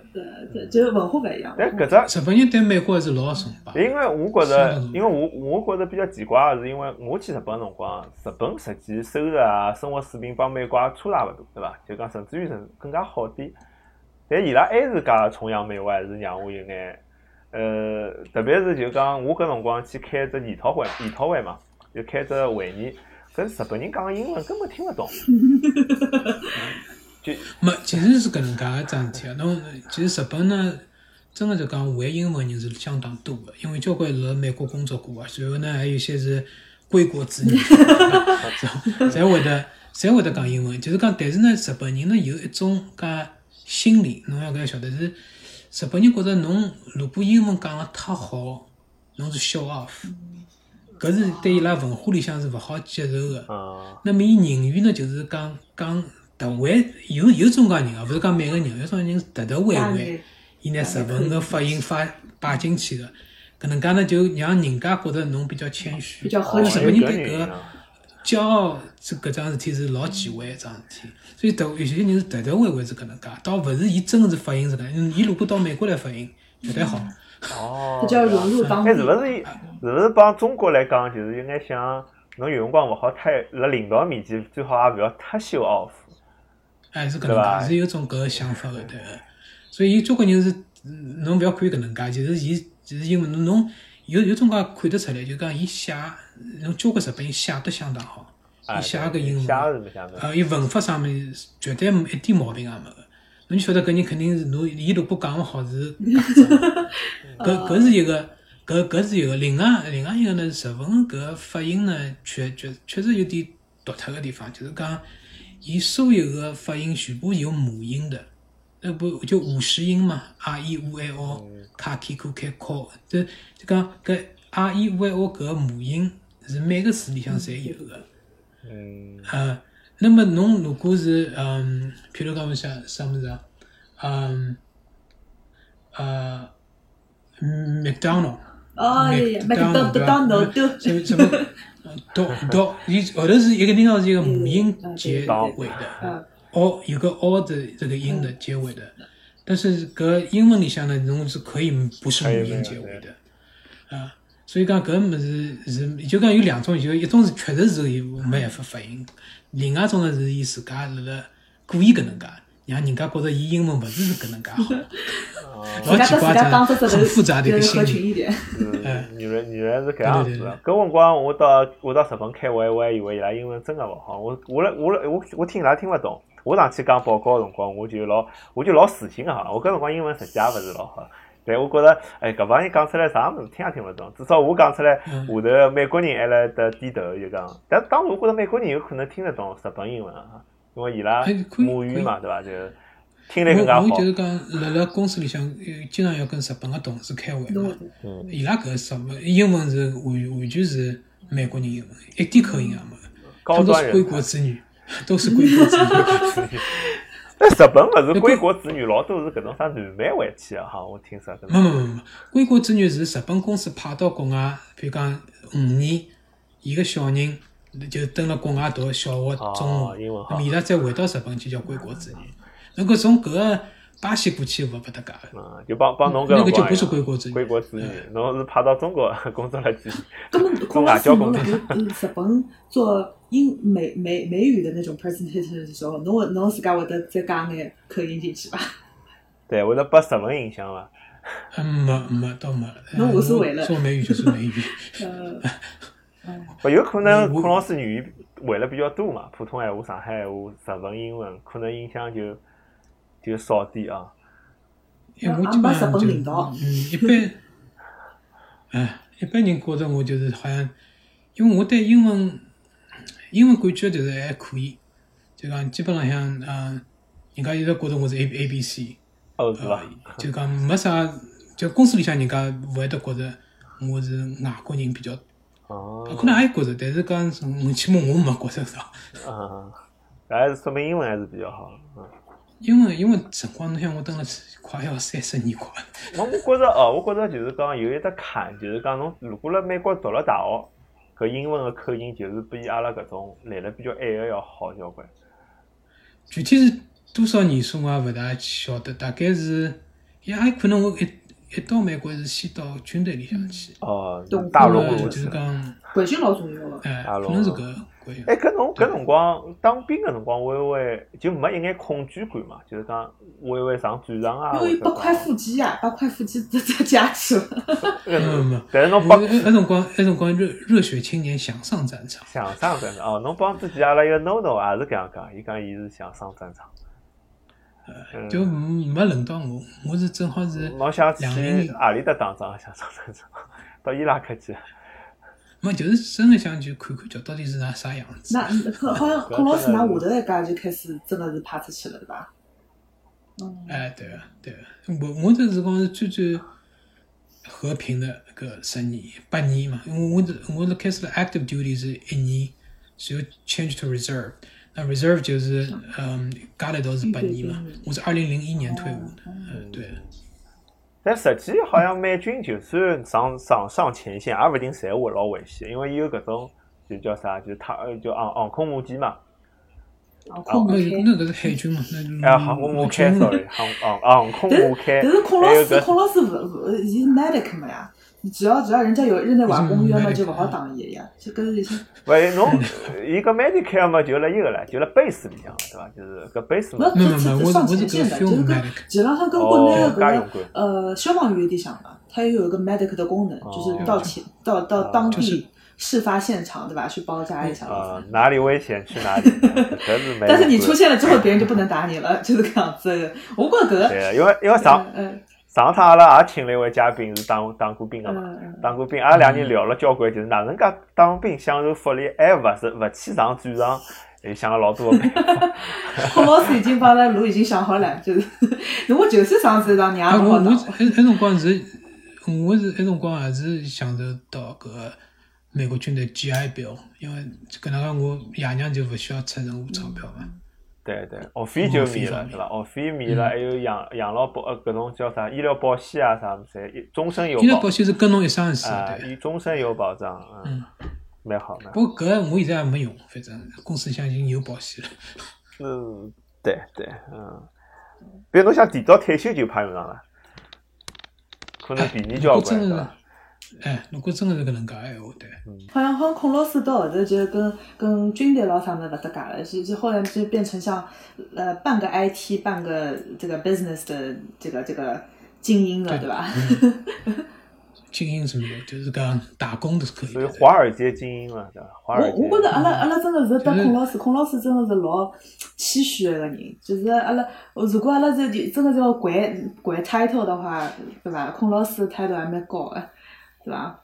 对，就是文化勿一样。但搿只日本人对美国还是老崇拜。因为我觉着，因为我我觉着比较奇怪个是，因为我去日本辰光，日本实际收入啊、生活水平帮美国也差大勿多，对伐？就讲甚至于甚更加好点。但伊拉还是介崇洋媚外，是让我有眼，呃，特别是就讲我搿辰光去开只研讨会，研讨会嘛，就开只会议，搿日本人讲英文根本听勿懂。*laughs* 没，其实是搿能介一桩事体啊。侬其实日本呢，真个就讲会英文人是相当多个，因为交关辣美国工作过啊。随后呢，还有些是归国子女，侪会得侪会得讲英文。就是讲，但是呢，日本人呢有一种介心理，侬要搿晓得是，日本人觉着侬如果英文讲了太好，侬是 show off，搿是对伊拉文化里向是勿好接受个。那么伊宁愿呢，就是讲讲。特会有有种介人啊，勿是讲每个人，有种人特特会会，伊拿日文个发音发摆进去个，搿能介呢就让人家觉着侬比较谦虚。比较和日本人对搿骄傲这搿桩事体是老忌讳一桩事体，所以特有些人是特特会会是搿能介，倒勿是伊真个是发音是搿，伊如果到美国来发音绝对好。*laughs* 哦。比较融入当地。哎，是勿是？是勿是帮中国来讲，就是有眼像侬有辰光勿好太辣领导面前，最好也勿要太 show off。哎，是搿能介，是有种搿个想法个，对个。所以有交关人是，侬勿要看伊搿能介，其实伊，其实因为侬侬有有种介看得出来，就讲伊写，侬交关日本人写得相当好，伊写个英文，啊，伊文法上面绝对一点毛病也没个。侬就晓得搿人肯定是侬，伊如果讲勿好是。*laughs* 搿搿是一个，搿搿是一个。另外另外一个呢，日文搿发音呢，确确确实有点独特个地方，就是讲。伊所有个发音全部有母音的，那不就五十音嘛？r e u a o，卡 k k k k，这就讲搿 r e u a o 搿个母音是每个词里向侪有个。嗯。呃，那么侬如果是嗯，譬如讲我想啥物事啊？嗯，呃，McDonald。哦，呀呀，McDonald，什么什么？到到，伊后头是一个定要是一个母音结尾的，哦，有个 o 的这个音的结尾的，但是搿英文里向呢，侬是可以不是母音结尾的，啊，所以讲搿物事是就讲有两种，就一种是确实是伊没办法发音，另外一种呢是伊自家辣辣故意搿能介，让人家觉着伊英文勿是是搿能介好。老奇怪，很复杂的一个心理。嗯，原来原来是搿样子。搿辰光我到我到日本开会，我还以为伊拉英文真个勿好。我我来我来我我听伊拉听勿懂。我上去讲报告个辰光，我就老我就老自信个哈。我搿辰光英文实际也勿是老好，*laughs* 但我觉着哎，搿帮人讲出来啥物事听也听勿懂。至少我讲出来，下头美国人还辣得低头就讲。但当时我觉着美国人有可能听得懂日本英文啊，因为伊拉母语嘛，对伐？就。我我就是讲，辣辣公司里向，经常要跟日本个同事开会嘛。伊拉搿个什么英文是完完全是美国人英文，一点口音也没。高 *laughs* 都是归国子女，都是归国子女。那日本勿是 *laughs* 归国子女，老多是搿种啥南美回去个哈，我听说。没没没没，归国子女是日本公司派到国外，比如讲五年，伊个小人就蹲辣国外读小学、中学，那么伊拉再回到日本就叫归国子女。那个从搿个巴西过去勿勿搭界个，就帮帮侬搿那个就不是归国子女，归国子女，侬是派到中国 *laughs* 工作了几么孔老师侬辣日本做英美美美语的那种 presentation 的时候，侬侬自家会得再加眼口音进去伐？对，会得拨日文影响伐？*laughs* 嗯，没没倒没。侬无所谓了。做美语就是美语。*laughs* 嗯。勿有可能孔老师语言会了比较多嘛？普通闲话、上海闲话、日文、英文，可能影响就。就少点 *laughs* 啊！因为我基本上就嗯，一般，哎，一般人觉着我就是好像，因为我对英文，英文感觉就是还可以，就讲基本浪向，嗯，人家一直觉着我是 A A B C，哦是吧？就讲没啥，就公司里向人家勿会得觉着我是外国人比较，哦，可能也觉着，但是讲起码我没觉着是啊，还是说明英文还是比较好，嗯。因为因为辰光，侬想我等了快要三十年快。我我觉着哦，我觉着就是讲有一只坎，就是讲侬如果辣美国读了大学，搿英文个口音就是比阿拉搿种来了比较晚个要好交关。具体是多少年数我也勿大晓得，大概是也可能我一一到美国是先到军队里向去。哦，大陆就是讲培训老重要个。哎，可能是搿。哎，搿侬搿辰光当兵个辰光，会勿会就没一眼恐惧感嘛？就是讲会勿会上战场啊？因为八块腹肌啊，八块腹肌直接加去了。没没没，但是侬帮那辰光那辰光热热血青年想上战场，想上战场哦。侬帮自己阿拉一个 NoNo 也是搿样讲，伊讲伊是想上战场。呃，就没轮到我，我是正好是。侬想去阿里搭打仗？想上战场？*laughs* 到伊拉克去？没，就是真的想去看看，叫到底是哪啥样子。那可好像孔老师拿下头一家就开始真的是派出去了，对吧？嗯。哎，对个，对个，我我这辰光是最最和平的个十年八年嘛，因为我是我是开始了 active duty 是一年，随后 change to reserve，那 reserve 就是嗯加了一道是八年嘛，我是二零零一年退伍的，嗯，对。但实际好像美军就算上上上前线，也勿一定侪会老危险，因为伊有搿种就叫啥，就他就航航空母舰嘛。航空母舰，那搿是海军嘛？哎，航空母舰，sorry，航航航空母舰。但是孔老师，孔老师勿勿，伊是 medic 嘛呀？只要只要人家有人在外公约嘛，就勿好打伊呀。就搿是一些。喂，侬伊个 Medicare 嘛，就辣伊个唻，就辣 base 里向，对伐？就是搿 base 嘛。没没没，我是我是搿 f 就是跟基本上跟国内个搿个呃消防员有点像嘛，它也有一个 medical 的功能，就是到前到到当地事发现场，对吧？去包扎一下。啊，哪里危险去哪里。*laughs* 但是你出现了之后，别人就不能打你了，就是搿样子。我觉着搿。对，因为因为上。上趟阿拉也请了一位嘉宾，是当当过兵的嘛，当过兵，阿拉两人聊了交关，就是哪能介当兵享受福利，还勿是勿去上战场，*laughs* 也想了老多办法。*laughs* 孔老师已经帮阿拉路已经想好了，就是，我就算上次让娘我好我那那辰光是，我是那辰光还是享受到搿个美国军队 GI 表，因为搿能介我爷娘就勿需要出任何钞票嘛。对对，学费就免了，对伐？学费免了，还有养养老保呃搿种叫啥医疗保险啊啥物事，一终身有保。医疗保险是跟侬一生一世啊，终身有保障，嗯，蛮好蛮好。不过搿我现在还没用，反正公司向已经有保险了。嗯，对对，嗯。比如侬想提早退休就怕用上了，可能便宜交关对伐？哎，如果真的是搿能介闲话，对。好像好像孔老师到后头就跟跟军队佬啥么勿搭界了，就就后来就变成像呃半个 IT 半个这个 business 的这个这个精英了，对吧？精英是没有，就是讲打工的是可以。属于华尔街精英了，对吧？华尔街。我我觉着阿拉阿拉真的是得孔老师，孔老师真的是老谦虚一个人，就是阿拉如果阿拉是真的是要管管 title 的话，对吧？孔老师 title 还蛮高的。对吧？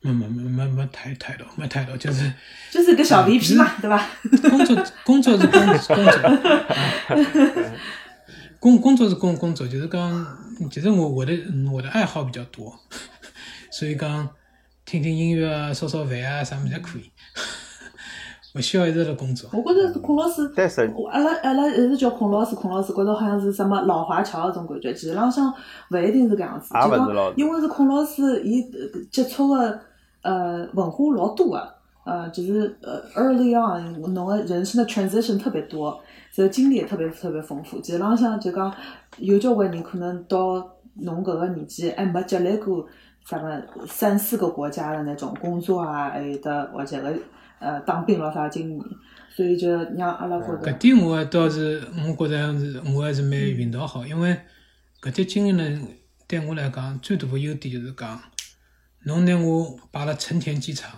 没没没没没太太多，没太多，就是就是个小 VP 嘛，对吧？*laughs* 工作工作是工工作，工工作是工工作，就是刚，其实我我的我的爱好比较多，*laughs* 所以讲听听音乐啊，烧烧饭啊，啥么子可以。勿需要一直辣工作。我觉着孔老师，阿拉阿拉一直叫孔老师，孔老师觉着好像是什么老华侨搿种感觉，其实浪向勿一定是搿样子。就讲，因为是孔老师，伊接触个呃文化老多个，呃，就是呃 early on，侬个人生的 transition 特别多，这经历也特别特别丰富。其实浪向就讲有交关人可能到侬搿个年纪还没积累过啥么三四个国家的那种工作啊，还有的或者个。呃，当兵了啥经验，所以就让阿拉觉着。搿点我倒是，我觉着是，我还是蛮运道好，因为搿点经验呢，对我来讲最大的优点就是讲，侬拿我摆了成田机场，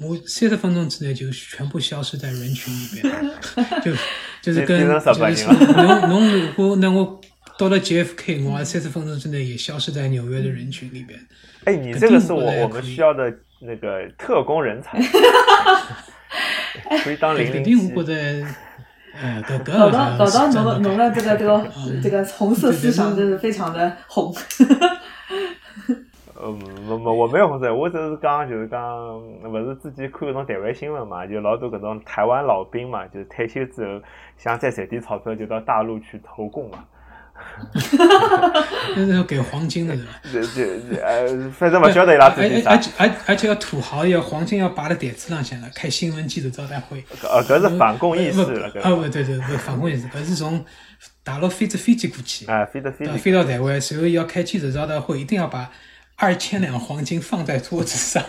我三十分钟之内就全部消失在人群里边，*laughs* 就就是跟就是侬侬如果拿我到了 JFK，我三十分钟之内也消失在纽约的人群里边。哎，你这个是我我们需要的。那个特工人才，*laughs* 可以当零零七。我觉得，哎，搞到搞到弄了弄了这个这个这个红色思想，真是非常的红。呃，没没，我没有红色，我只是讲就是讲，不是自己看那种台湾新闻嘛，就老多搿种台湾老兵嘛，就是退休之后想再赚点钞票，就到大陆去投共嘛。*laughs* 那是要给黄金的，对吧？这这呃，反正不晓得伊拉最近啥。而且而而且要土豪，要黄金要摆在台子上向了，开新闻记者招待会。呃，搿是反共意识了，啊不对对，不反共意识，搿是从大陆飞着飞机过去，啊飞着飞机飞到台湾，随后要开记者招待会，一定要把二千两黄金放在桌子上，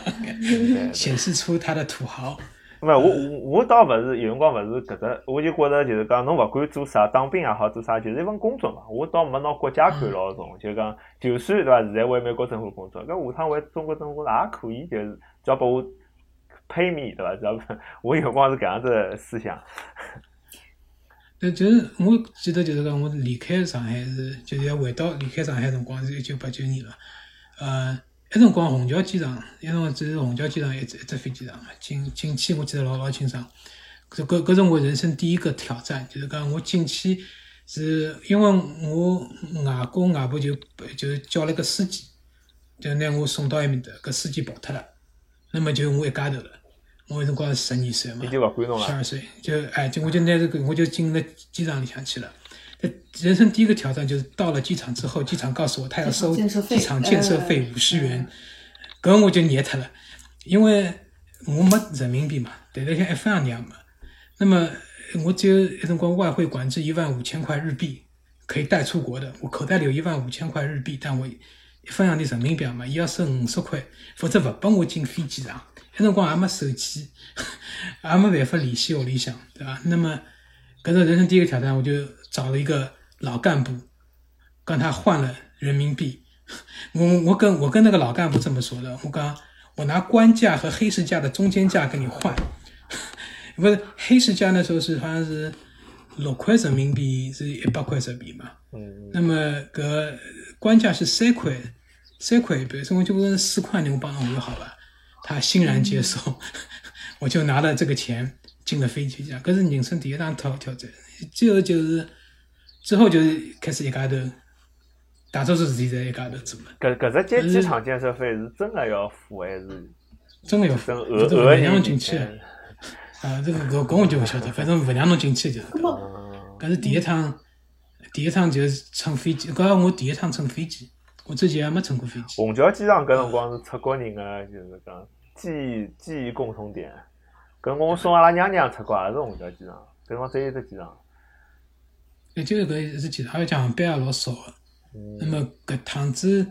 显示出他的土豪。勿，我我我倒勿是有辰光勿是搿只，我就觉着就是讲侬勿管做啥，当兵也好做啥，就是一份工作嘛。我倒没拿国家看老重，就讲就算对伐？现在为美国政府工作，搿下趟为中国政府也可以，就是只要拨我 pay me 对伐？只要我有辰光是搿样子思想。*laughs* 但，就是我记得就是讲我离开上海是，就是要回到离开上海辰光是一九八九年了，呃。那辰光虹桥机场，那辰光只是虹桥机场一只一只飞机场嘛。进进去我记得老老清爽。搿搿搿是我人生第一个挑战，就是讲我进去是因为我外公外婆就就叫了个司机，就拿我送到埃面搭，搿司机跑脱了，那么就我一家头了。我那辰光十二岁嘛，十二岁就哎就我就拿这个我就进了机场里向去了。人生第一个挑战就是到了机场之后，机场告诉我他要收机场建设费五十元，搿我就捏他了，因为我没人民币嘛，对得像一分洋钿也没。那么我只有一辰光外汇管制一万五千块日币可以带出国的，我口袋里有一万五千块日币，但我一分洋钿人民币嘛，伊要收五十块，否则勿拨我进飞机场。那辰光也没手机，*laughs* 也没办法联系屋里向，对吧？那么搿是人生第一个挑战，我就。找了一个老干部，跟他换了人民币。我我跟我跟那个老干部这么说的，我讲我拿官价和黑市价的中间价跟你换，*laughs* 不是黑市价那时候是好像是六块人民币是一百块人民币嘛。嗯。那么个官价是三块，三块一百，所以我就问四块你我帮我就好了。他欣然接受，*laughs* 我就拿了这个钱进了飞机价，搿是人生第一趟挑挑战。最后就是之后就是开始一家头，大多数事体侪一家头做了。搿搿只建机场建设费是真个要付还是？真个要付，额额让侬进去。啊，这个搿搿我就勿晓得，反正勿让侬进去就是。搿是第一趟，第一趟就是乘飞机，搿我第一趟乘飞机，我之前还没乘过飞机。虹桥机场搿辰光是出国人个，就是讲记忆记忆共同点。搿我送阿拉娘娘出国也是虹桥机场，搿辰光只有一只机场。哎，就是搿一只机场，而且航班也老少个。那么搿趟子，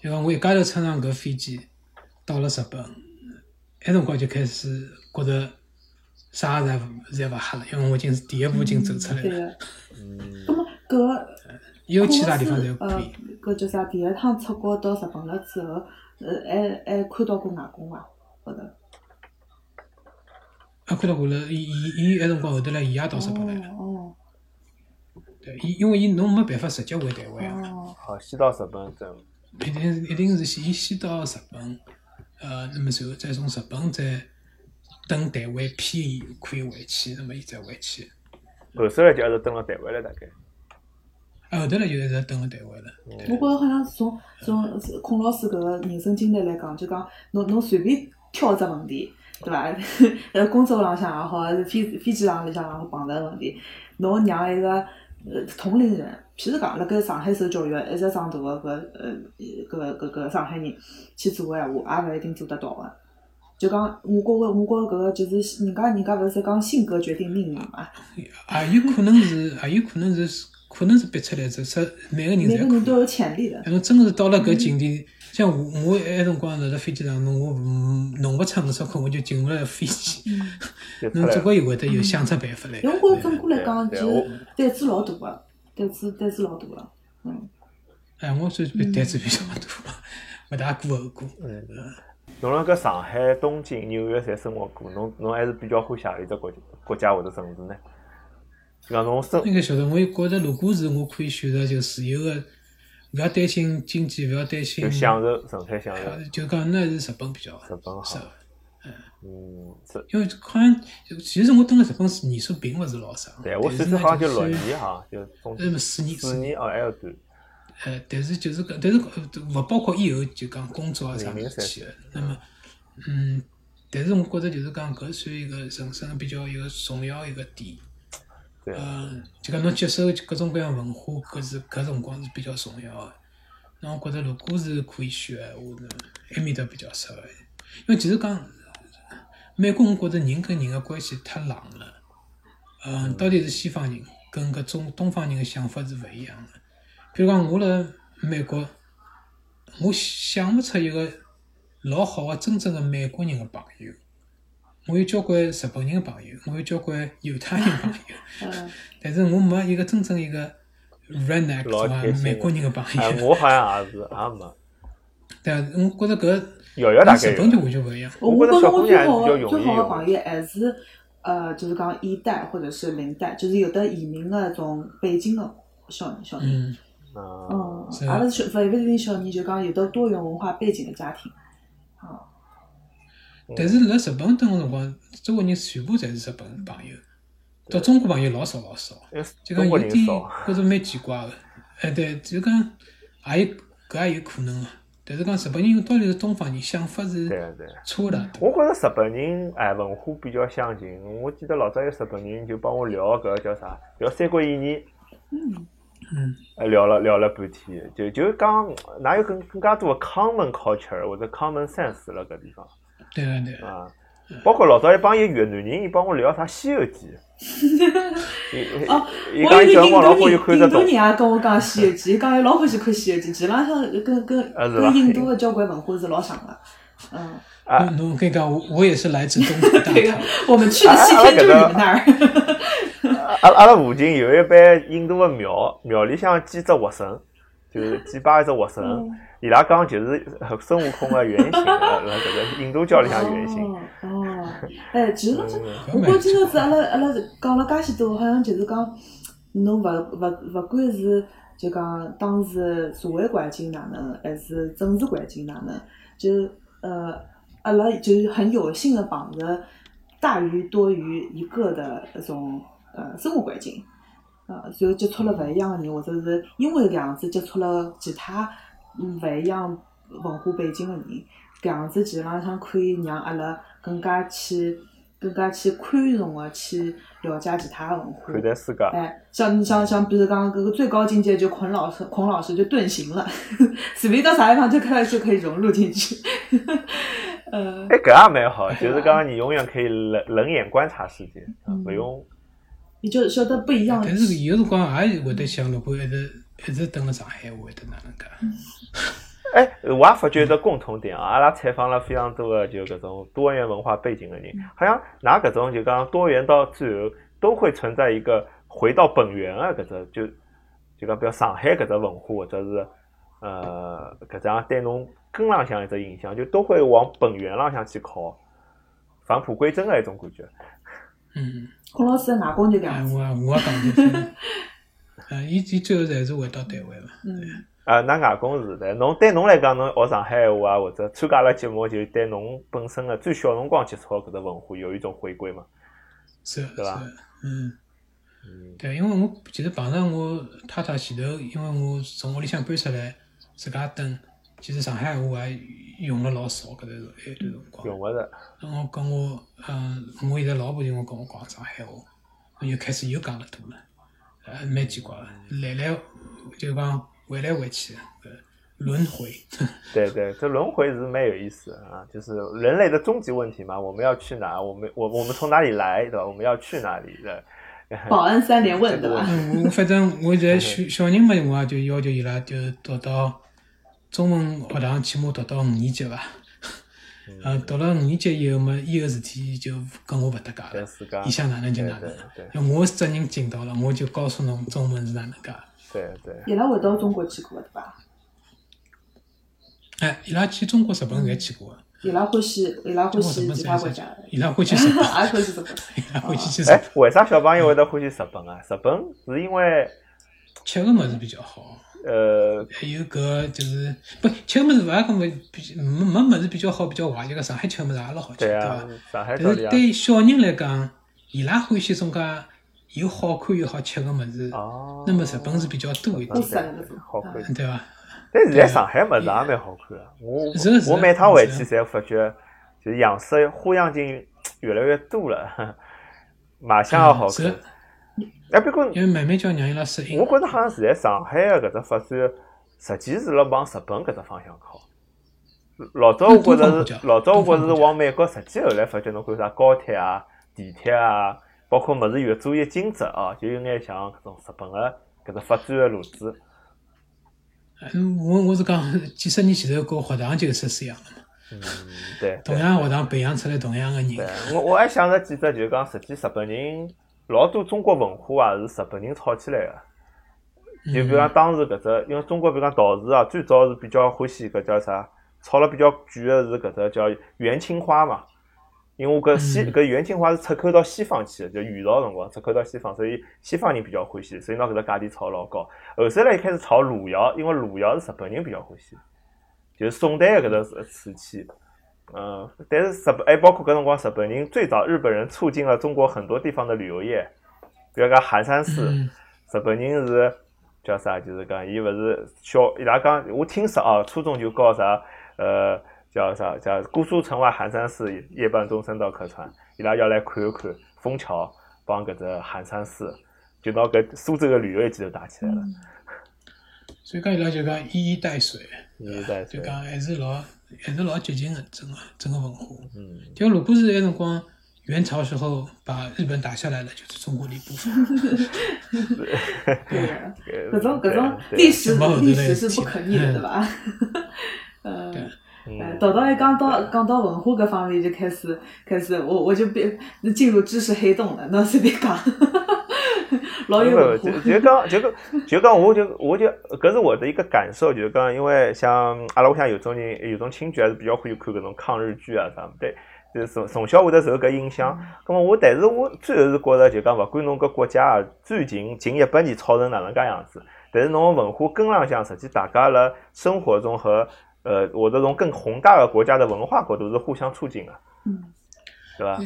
就讲我一家头乘上搿飞机，到了日本，埃辰光就开始觉着。啥侪侪勿吓了，因为我已经是第一步已经走出来了。嗯。那么搿有其他地方侪可以。搿叫啥？第一趟出国到日本了之后，呃，还还看到过外公伐？后头。啊，看到过了。伊伊伊埃辰光后头来，伊也到日本来了。哦。对，伊因为伊侬没办法直接回台湾啊。好，先到日本再。一定一定是先先到日本，呃，那么随后再从日本再。等台湾便宜可以回去，那么伊再回去。后首来就一直等了台湾了，大概。后头来就一直等了台湾了。我觉着好像从从孔老师搿个人生经历来讲，就讲侬侬随便挑一只问题，对伐？*laughs* 呃，工作浪向也好，还是飞飞机上里向也好碰着问题，侬让一个呃同龄人，譬如讲辣盖上海受教育一直长大个搿呃搿搿搿上海人去做个闲话，也勿一定做得到个。就讲，我觉着，我觉着搿个就是人家，人家勿是讲性格决定命运嘛？也有可能是，也有可能是，可能是逼出来，只是每个人每个人都有潜力的。侬真个是到了搿境地，像我，我埃辰光辣辣飞机上，侬我弄勿出五十块，我就进勿了飞机。*laughs* 侬总归会得有想出办法来。因为我总过来讲，就胆子老大个，胆子胆子老大个，嗯。哎，我算胆子比较大，勿大过后果。嗯。侬辣搿上海、东京、纽约侪生活过，侬侬还是比较欢喜何里只国国家或者城市呢？就讲侬生应该晓得，我觉着如果是我可以选择，就自由个，勿要担心经济，勿要担心，就享受纯粹享受。就讲那是日本比较好日本好。嗯嗯，因为好像其实我蹲辣日本年数并勿是老长，对我岁数好像就六年哈，就那么四年四年哦还要短。呃，但是就是个，但是勿包括以后就讲工作啊啥事体个。那么，嗯，但是我觉着就是讲搿算一个人生比较一个重要一个点。呃，就讲侬接受各种各样文化，搿是搿辰光是比较重要的。那我觉着如果是可以选闲话呢，埃面搭比较适合。因为其实讲美国，我觉着人跟人个关系太冷了。嗯，到底是西方人跟搿种东方人个想法是勿一样个。比如讲，我辣美国，我想勿出一个老好个真正个美国人个朋友。我有交关日本人个朋友，我有交关犹太人朋友，*laughs* 但是我没一个真正一个 redneck 是美国人的朋友。我好像也是，也没。对啊，我觉着搿日本就完全勿一样。我觉着我最好最好个朋友还是呃，就是讲一代或者是零代，就是有的移民个种北京的小小人。嗯，阿拉是小，勿勿一定小人，就讲有的多元文化背景的家庭，哦。但是辣日本蹲个辰光，中国人全部侪是日本朋友，到中国朋友老少老少，就讲有点觉着蛮奇怪个。哎，对，就讲也有搿也有可能个。但是讲日本人到底是东方人，想法是差勿大。我觉着日本人哎文化比较相近。我记得老早有日本人就帮我聊搿个叫啥，聊《三国演义》。嗯。嗯，聊了聊了半天，就就讲哪有更更加多的 common culture 或者 common sense 了搿地方。对个对啊。包括老早一帮一越南人，伊帮我聊啥《西游记》。*laughs* 哦，我有印度人，印度人也跟我讲《西游记》，讲伊老欢喜看《西游记》，基本上跟跟跟印度的交关文化是老像的。嗯。啊，侬可以讲我我也是来自东北大唐。我们去的西天就是你们那儿。阿阿拉附近有一般印度的庙，庙里向几只活神，就是祭拜一只活神。伊拉讲就是孙悟空的原型，呃，这个印度教里向原型。哦，哎，其实我觉今朝子阿拉阿拉讲了介许多，好像就是讲侬勿勿勿管是就讲当时社会环境哪能，还是政治环境哪能，就呃阿拉就很有幸的碰着。大于多于一个的那种呃生活环境，呃，就接触了勿一样的人，或者是因为搿样子接触了其他勿一样文化背景的人，搿样子其实浪向可以让阿拉更加去更加去宽容的去了解其他的文化。看待世界。哎，像你像像比如讲搿个最高境界就孔老师，孔老师就遁形了，*laughs* 随便到啥地方就开始就可以融入进去。*laughs* 呃，哎，搿也蛮好，就是讲你永远可以冷冷眼观察世界，勿用。你就晓得不一样。但是有辰光也会得想，如果一直一直蹲辣上海，会得哪能介？哎，我也发觉一个共同点啊，阿拉采访了非常多的就搿种多元文化背景的人，好像拿搿种就讲多元到最后都会存在一个回到本源啊，搿只就就讲比如上海搿只文化或者是呃搿只对侬根浪向一只影响，就都会往本源浪向去靠，返璞归真的一种感觉。嗯，孔老师的外公就搿哎，样子。我也我也讲过，*laughs* 嗯，伊伊最后还是回到台湾了。嗯，啊，㑚外公是的，侬对侬来讲，侬学上海闲话啊，或者参加了节目，就对侬本身的最小辰光接触的搿只文化有一种回归嘛？是的，对吧是的，嗯。嗯，对，因为我其实碰着我太太前头，因为我从屋里向搬出来自家蹲，其实上海话也用了老少搿段一段辰光。用勿着。我跟我嗯，我现在老婆就我跟我讲上海话，我就开始又讲了多了，呃，蛮奇怪的，来来就讲回来回去，呃，轮回。*laughs* 对对，这轮回是蛮有意思的啊，就是人类的终极问题嘛，我们要去哪？我们我我们从哪里来，对吧？我们要去哪里的？*laughs* 保安三连问，对吧？反正我现在小小人嘛，我也就要求伊拉就读到中文学堂，起码读到五年级伐。呃，读了五年级以后嘛，以后事体就跟我勿搭界了。跟自家伊想哪能就哪能对对，要我责任尽到了，我就告诉侬中文是哪能介。对对，伊拉会到中国去过的，对吧？哎，伊拉去中国、日本侪去过的，伊拉欢喜，伊拉欢喜本其他国家，伊拉欢喜日本，也欢喜日本。伊拉欢喜去日哎本。，为啥小朋友会得欢喜日本啊？日本是因为吃个物事比较好，呃，还有搿就是不吃个物事勿也讲勿比没没物事比较好比较坏，就讲上海吃个物事也老好吃，对伐啊？，上海但是对小人来讲，伊拉欢喜种介又好看又好吃个物事，哦，那么日本是比较多一点，好看。对伐？但现在上海物事也蛮好看个，我是是我每趟回去是侪发觉，就是样式花样镜越来越多了，*laughs* 卖相也好看。哎，不过因为慢慢叫让伊拉适应我。觉着好像现在上海个搿只发展，实际是辣往日本搿只方向靠。老早我觉着是，老早我觉着是往美国，实际后来发觉侬看啥高铁啊、地铁啊，包括物事越做越精致啊，就有眼像搿种日本个搿只发展的路子。嗯，我我是讲 *laughs* 几十年前头搞学堂就是这样的嘛，嗯，对。同样学堂培养出来同样的对人。，我我还想着几只，就是讲实际日本人老多中国文化啊是日本人炒起来个。就比如讲当时搿只，因为中国比如讲陶瓷啊，最早是比较欢喜搿叫啥，炒了比较贵个是搿只叫元青花嘛。因为我搿西嗯搿元青花是出口到西方去的，就元朝辰光出口到西方，所以西方人比较欢喜，所以拿搿只价钿炒老高。后头来一开始炒汝窑，因为汝窑是日本人比较欢喜，就是宋代的搿只瓷器。嗯，但是日本哎，包括搿辰光日本人最早日本人促进了中国很多地方的旅游业，比如讲寒山寺，嗯日本人是叫啥？就是讲伊勿是小，伊拉讲我听说啊，初中就教啥呃叫啥叫姑苏城外寒山寺，夜半钟声到客船，伊拉要来看一看枫桥帮搿只寒山寺，就拿搿苏州的旅游业记头打起来了。所以讲伊拉就讲一衣带水，一代就讲还是老还是老接近的整个整个文化。嗯，就如果是那辰光元朝时候把日本打下来了，就是中国的一部分。*laughs* *laughs* 对的，搿搿种各种对历史什么历史是不可逆的，对吧？*laughs* 嗯。对呃，嗯豆豆一讲到讲到文化搿方面，就开始开始，我我就变进入知识黑洞了。那随便讲，*laughs* 老有文就化。就讲就讲就讲，我就我就搿是我的一个感受，就是讲，因为像阿拉屋里向有种人，有种亲戚还是比较欢喜看搿种抗日剧啊啥么对，就是从从小会得受搿影响。咁么我，但是我最后是觉着，就讲勿管侬搿国家啊，最近近一百年炒成哪能介样子，但是侬文化根浪向，实际大家辣生活中和呃，或者从更宏大的国家的文化角度是互相促进的，嗯，对伐？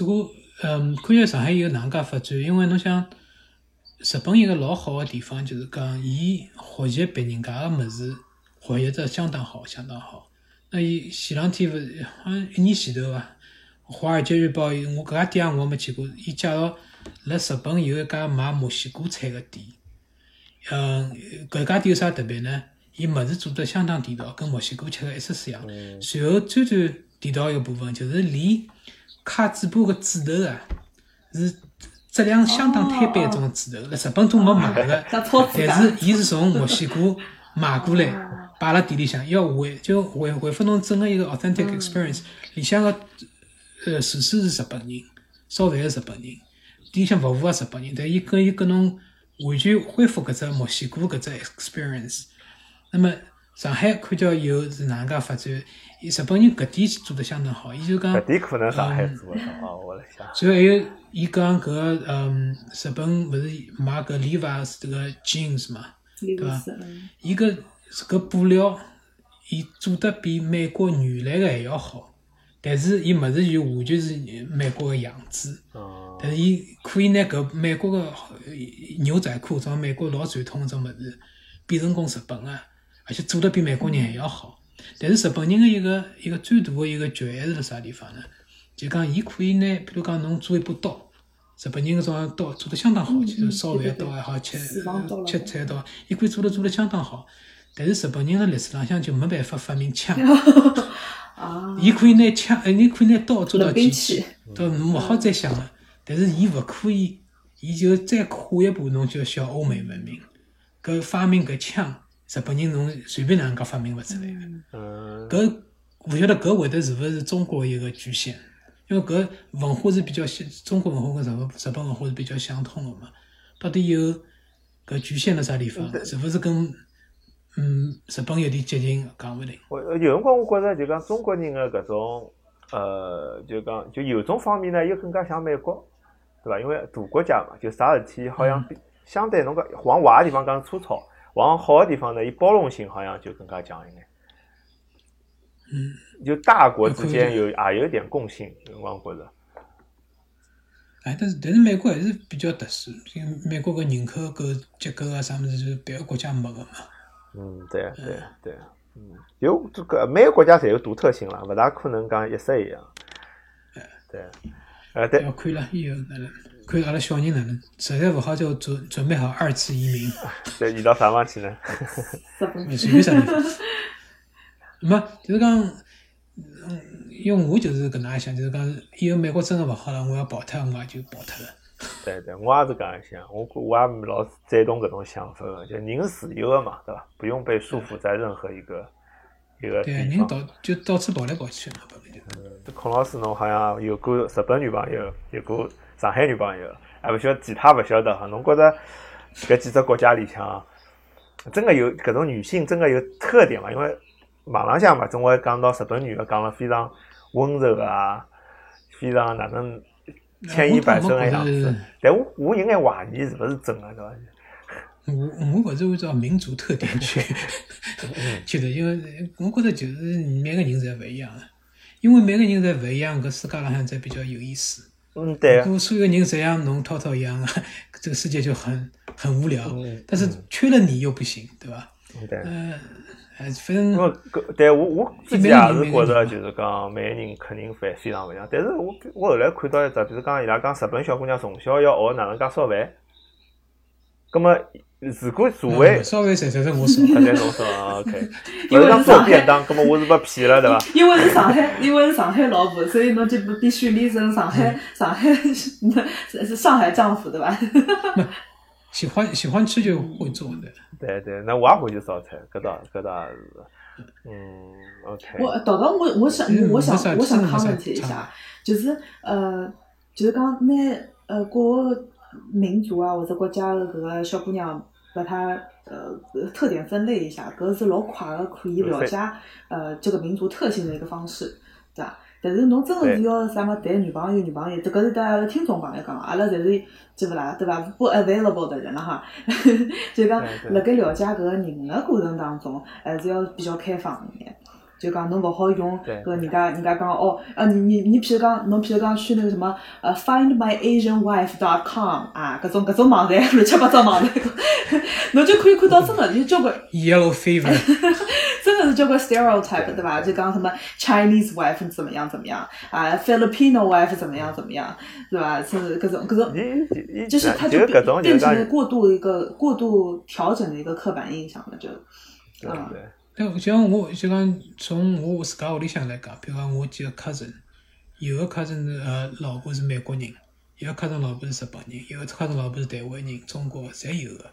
如果嗯，看见上海有哪能介发展，因为侬想，日本一个老好个地方就是讲，伊学习别人家个物事，学习得相当好，相当好。那伊前两天勿是好像一年前头伐，《华尔街日报》我搿家店我没去过，伊介绍辣日本有一家卖墨西哥菜个店。嗯，搿家店有啥特别呢？伊物事做得相当地道，跟墨西哥吃个一式一样。随后最最地道一个部分就是连卡嘴巴个纸头啊，是质量相当摊板一种纸头，辣日本都没买个。但是伊是从墨西哥买过来，摆辣店里向，要回就回回复侬整个一个 authentic experience。里向个呃厨师是日本人，烧饭是日本人，店里向服务个日本人，但伊跟伊跟侬完全恢复搿只墨西哥搿只 experience。那么上海看叫有是哪能介发展？伊日本人搿点做得相当好，伊就讲。搿点可能上海做得好，我来想。所以还有伊讲搿个嗯，日本勿是买搿 Levi's 这个 jeans 嘛，对伐？伊搿搿布料，伊做得比美国原来个还要好，但是伊物事就完全是美国个样子。哦。但是伊可以拿搿美国个牛仔裤，种美国老传统种物事，变成功日本个。而且做得比美国人还要好，但是日本人的一个一个最大的一个局限是辣啥地方呢？就讲伊可以拿，比如讲侬做一把刀，日本人搿种刀做得相当好，就是烧饭刀也好，切切菜刀，伊可以做得做得相当好。但是日本人的历史浪向就没办法发明枪，*laughs* 伊可以拿枪，伊可以拿刀做到极致，到勿好再想了。但是伊勿可以，伊就再跨一步，侬就要小欧美文明，搿发明搿枪。日本人侬随便哪能介发明勿出来个，搿勿晓得搿会得是勿是中国一个局限？因为搿文化是比较相，中国文化跟日本日本文化是比较相通个嘛。到底有搿局限辣啥地方？是勿是跟嗯日本有点接近？讲勿定。我有辰光我觉着就讲中国人个搿种呃，就讲就有种方面呢，又更加像美国，对伐？因为大国家嘛，就啥事体好像相对侬讲往坏个地方讲粗糙。往好的地方呢，伊包容性好像就更加强一点。嗯，就大国之间有也有点共性，我觉着。哎，但是但是美国还是比较特殊，因为美国个人口构结构啊啥么子是别个国家没个嘛。嗯，对对对，嗯，有这个每个国家侪有独特性了，勿大可能讲一式一样。哎，对，呃，对。要看了以后哪能？看阿拉小人哪能，实在勿好就准准备好二次移民。*laughs* 对，移到啥方去呢？随便啥地方。没，*laughs* 就是讲，嗯，因为我就是搿能样想，就是讲，以后美国真个勿好了，我要跑脱，我也就跑脱了。对对，我也是搿样想，我我也老赞同搿种想法个，就人是自由个嘛，对伐？不用被束缚在任何一个一个对，人到就到处跑来跑去嘛，本来就。嗯，孔老师侬好像有过日本女朋友，有过。上海女朋友，还勿晓得其他勿晓得哈。侬觉着搿几只国家里向，真个有搿种女性真个有特点伐？因为网浪向嘛，总会讲到日本女个讲了非常温柔啊，非常哪能千依百顺个样子。但我我有眼怀疑是勿是真个，对伐？我我勿是按照民族特点去 *laughs* 去的，因为我觉着就是每个人侪勿一样个，因为每个人侪勿一样，搿世界浪向才比较有意思。嗯，对。如果所有人像侬涛涛一样啊，*laughs* 这个世界就很很无聊。但是缺了你又不行，对吧？对。嗯，哎，反正。我，对我我自己也是觉着，就是讲每个人肯定非非常勿一样。但是我我后来看到一只，比如讲伊拉讲日本小姑娘从小要学哪能介烧饭，咁么。如果作为稍微实实在我烧，在侬烧，OK。因为是做便当，葛么我是被骗了，对伐？因为是上海，因为是上海老婆，所以侬就不必须练成上海，上海是是上海丈夫，对伐？*laughs* 喜欢喜欢吃就会做的。对对，那我也会去烧菜，搿倒搿倒是。嗯，OK。我导导，我我想我想我想 comment 一下，就是呃，就是讲拿呃各个民族啊或者国家的搿个小姑娘。把它呃特点分类一下，搿是老快个可以了解呃这个民族特性的一个方式，对伐？但是侬真的是要啥么谈女朋友女朋友，这搿是对阿拉听众朋友讲，阿拉侪是记勿啦，对伐？不 available 的人了哈，*laughs* 就讲辣盖了解搿个人的过程当中，还是要比较开放一点。就讲侬勿好用搿人家人家讲哦，呃，你你你，譬如讲侬譬如讲去那个什么呃，findmyasianwife.com 啊，搿种搿种网站 *laughs* 乱七八糟网站，*laughs* 侬就可以看到真的就交关 yellow fever，*laughs* 真的是交关 stereotype 对伐？就讲什么 Chinese wife 怎么样怎么样啊，Filipino wife 怎么样怎么样，对伐？是搿种搿种，就是它就变成了过度一个过度调整的一个刻板印象了，就嗯。但像我就讲从我自家屋里向来讲，比如讲我几个 cousin，有个 cousin 是呃老婆是美国人，有个 cousin 老婆是日本人，有个 cousin 老婆是台湾人，中国侪有个。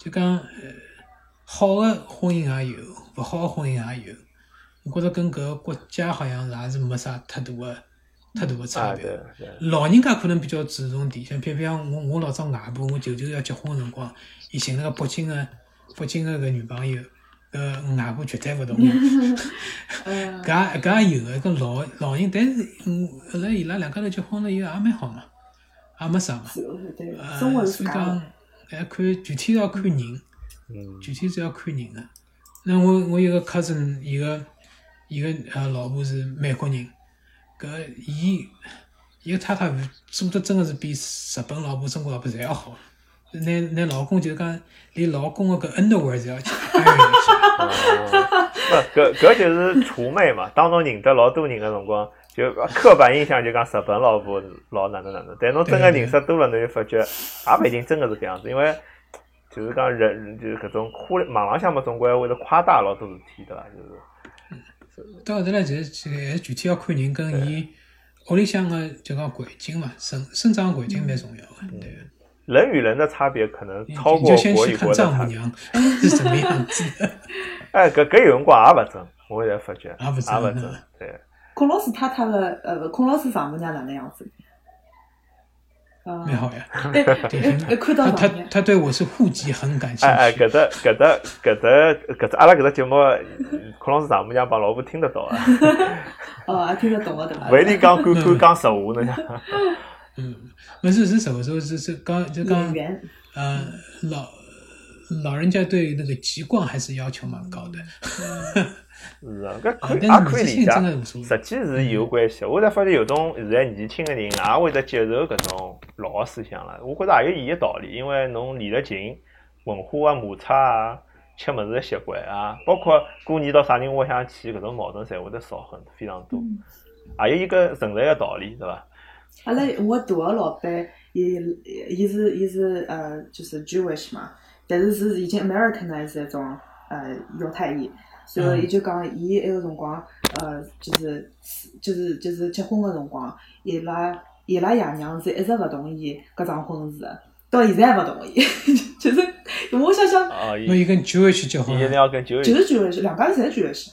就讲呃好的婚姻也有，勿好的婚姻也有。我觉着跟搿个国家好像也是没啥太大的太大的差别。老人家可能比较注重点，像比方我我老早外婆我舅舅要结婚个辰光，伊寻了个北京个北京个个女朋友。呃，外婆绝对勿同意，*laughs* 搿搿也有个，搿老老人，但是嗯，后来伊拉两家头结婚了以后也蛮好嘛，也没啥嘛。呃，所以讲，还看具体要看人，具体是要看人个。那我我有个 cousin，一个一个呃老婆是美国人，搿伊伊个太太做得真个是比日本老婆、中国老婆侪要好。那那老公就是讲，连老公个搿 underwear 侪要去。*laughs* 不，搿搿就是除魅嘛。当侬认得老多人个辰光，就刻板印象就讲日本老婆老哪能哪能。但侬真个认识多了，侬就发觉也勿一定真个是搿样子。因为就是讲人就是搿种夸网浪向嘛，总归会得夸大老多事体，对伐？就是。到后头来，就就还是具体要看人跟伊屋里向个就讲环境嘛，生生长环境蛮重要个，对。人与人的差别可能超过国与国的差别。是什么样子？*laughs* 哎，搿搿有辰光也勿准，我现在发觉也勿准。对。孔老师太太的呃，孔老师丈母娘哪能样子？蛮好呀。*laughs* 哎，*laughs* 看到他他对我是户籍很感兴趣。哎哎，搿只搿只搿只搿只阿拉搿只节目，孔老师丈母娘帮老婆听得到啊。哦，也听得懂个对伐？勿一定讲敢敢讲实话呢。嗯。不是是什么时候？是是刚就刚呃老老人家对那个籍贯还是要求蛮高的。*laughs* 是啊，搿可以也可以理解。实际是有关系。我才发现有种现在年轻的人也会得接受搿种老思想了。我觉着也有伊个道理，因为侬离得近，文化啊、摩擦啊、吃物事的习惯啊，包括过年到啥人屋里向去，搿种矛盾侪会得少很非常多。也有一个存在个道理，对伐？阿拉我大个老板，伊伊是伊是呃，就是 Jewish 嘛，但是是已经 Americanized 一种呃犹太裔，所以伊就讲伊埃个辰光呃，就是就是就是结婚个辰光，伊拉伊拉爷娘是一直勿同意搿桩婚事，到现在还勿同意，*laughs* 就是我想想，侬伊跟 Jewish 结婚，一定要跟 Jewish，就是 Jewish，两家头侪 Jewish。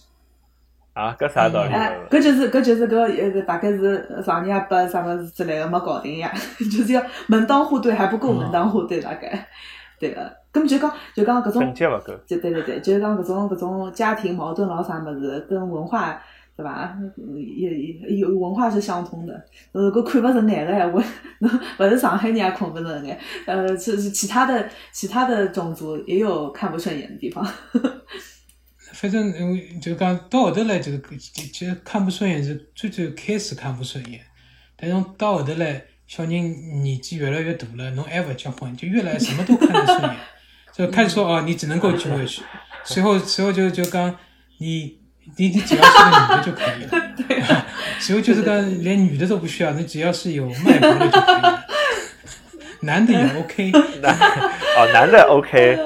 啊，搿啥道理？哎，搿就是搿就是搿呃，大概是上年拨啥物事之类个没搞定呀，*laughs* 就是要门当户对还不够门当户对，大概对个。咁就讲就讲搿种，就对对对，就是讲搿种搿种家庭矛盾咾啥物事，跟文化对伐？也也有文化是相通的。如果看勿顺眼个闲话，侬勿 *laughs* 是上海人也看勿顺眼。呃，是是其他的其他的种族也有看不顺眼的地方。反正嗯，就讲到后头来，就是其实看不顺眼是最最开始看不顺眼，但是到后头来，小人年纪越来越大了，侬还勿结婚，就越来什么都看得顺眼，*laughs* 就开始说哦，你只能够娶回去，随后随后就就讲你你你只要是个女的就可以了，对 *laughs* 随后就是讲连女的都不需要，你只要是有脉搏的就可以了，男的也 OK，*laughs* 男哦男的 OK，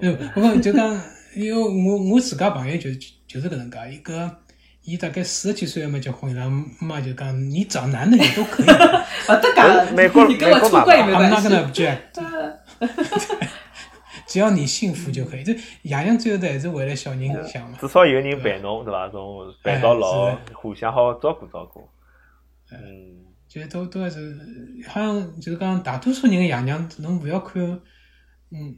嗯，不过就讲。因为我我自家朋友就就是搿能介，一个伊大概四十几岁还没结婚，然后妈就讲你找男的也都可以，勿 *laughs* 得噶，美国你跟我出轨没关系，*laughs* *laughs* 只要你幸福就可以，这爷娘最后都还是为了小人想嘛。至少有人陪侬，对伐？从陪到老，互相好照顾照顾。嗯，就都都还是，好像就是讲大多数人的爷娘，侬勿要看，嗯。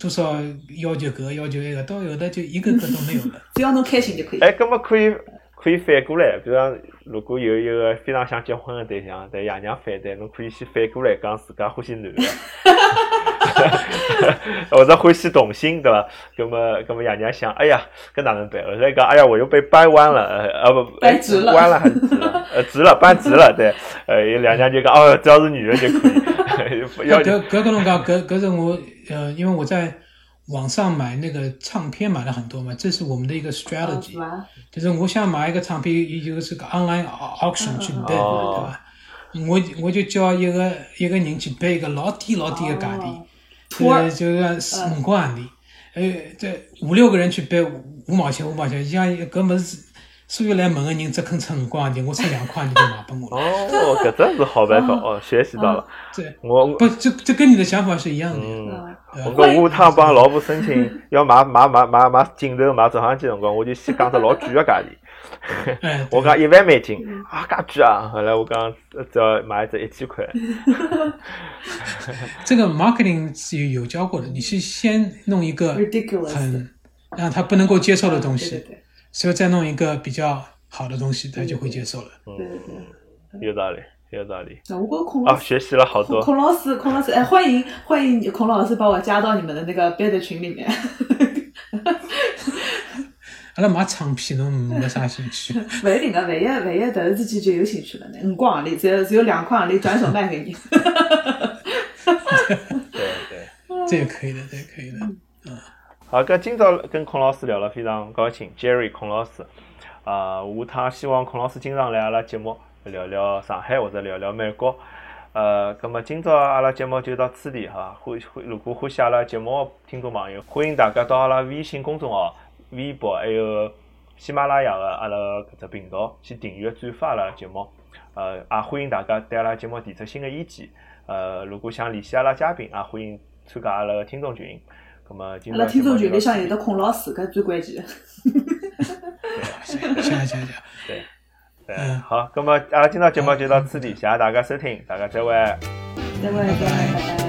多少要求个要求那个，到后头就一个个都没有了。*laughs* 只要侬开心就可以。哎，搿么可以可以反过来，比如讲，如果有一个非常想结婚的对象，但爷娘反对，侬可以先反过来讲自家欢喜男的。*laughs* 或者欢喜同性，对伐？葛么葛么爷娘想，哎呀，搿哪能办？后来讲，哎呀，我又被掰弯了，呃不，掰直了，弯了还是直了？呃，直了，掰直了，对。呃，*laughs* 两娘就讲，哦，只要是女人就可以。要搿搿跟侬讲，搿搿是我呃，因为我在网上买那个唱片买了很多嘛，这是我们的一个 strategy，就是我想买一个唱片，也就是个 online auction 去 bid，对吧？我我就叫一个一个人去背一个老低老低的价钿，呃，就是五块洋钿，呃，这五六个人去背五毛钱五毛钱，像搿么是所有来问的人只肯出五块洋钿，我出两块你就卖给我了。哦，搿只是好办法哦，学习到了。对，我不这这跟你的想法是一样的。嗯，我讲下趟帮老婆申请要买买买买买镜头买照相机辰光，我就先讲只老贵的价钿。我讲一万美金啊，介贵啊！后来我讲只要买一只一千块。这个 marketing 是有有教过的，你是先弄一个很让他不能够接受的东西，所以再弄一个比较好的东西，他就会接受了。对对对，有道理，有道理。那我孔老师啊学习了好多。孔老师，孔老师，哎，欢迎欢迎孔老师把我加到你们的那个 bed 群里面。*laughs* 阿拉买唱片，侬没啥兴趣。勿一定个，万一万一突然之间就有兴趣了呢？五块行钿，只有只有两块行钿，转手卖给你。*laughs* 对对，*laughs* 这也可以的，这也可以的。嗯。好，搿今朝跟孔老师聊了，非常高兴，Jerry 孔老师。啊，下趟希望孔老师经常来阿拉节目聊聊上海或者聊聊美国。呃，葛么今朝阿拉节目就到此地哈。欢欢，如果欢喜阿拉节目的听众朋友，欢迎大家到阿拉微信公众号。微博还有喜马拉雅个阿拉搿只频道去订阅转发阿拉节目，呃，也欢迎大家对阿拉节目提出新的意见。呃，如果想联系阿拉嘉宾，也欢迎参加阿拉个听众群。咁么，阿拉听众群里向有得孔老师，搿最关键。谢谢谢谢。对嗯，好，咁么阿拉今朝节目就到此地，谢谢大家收听，大家再会。再会，再会，拜拜。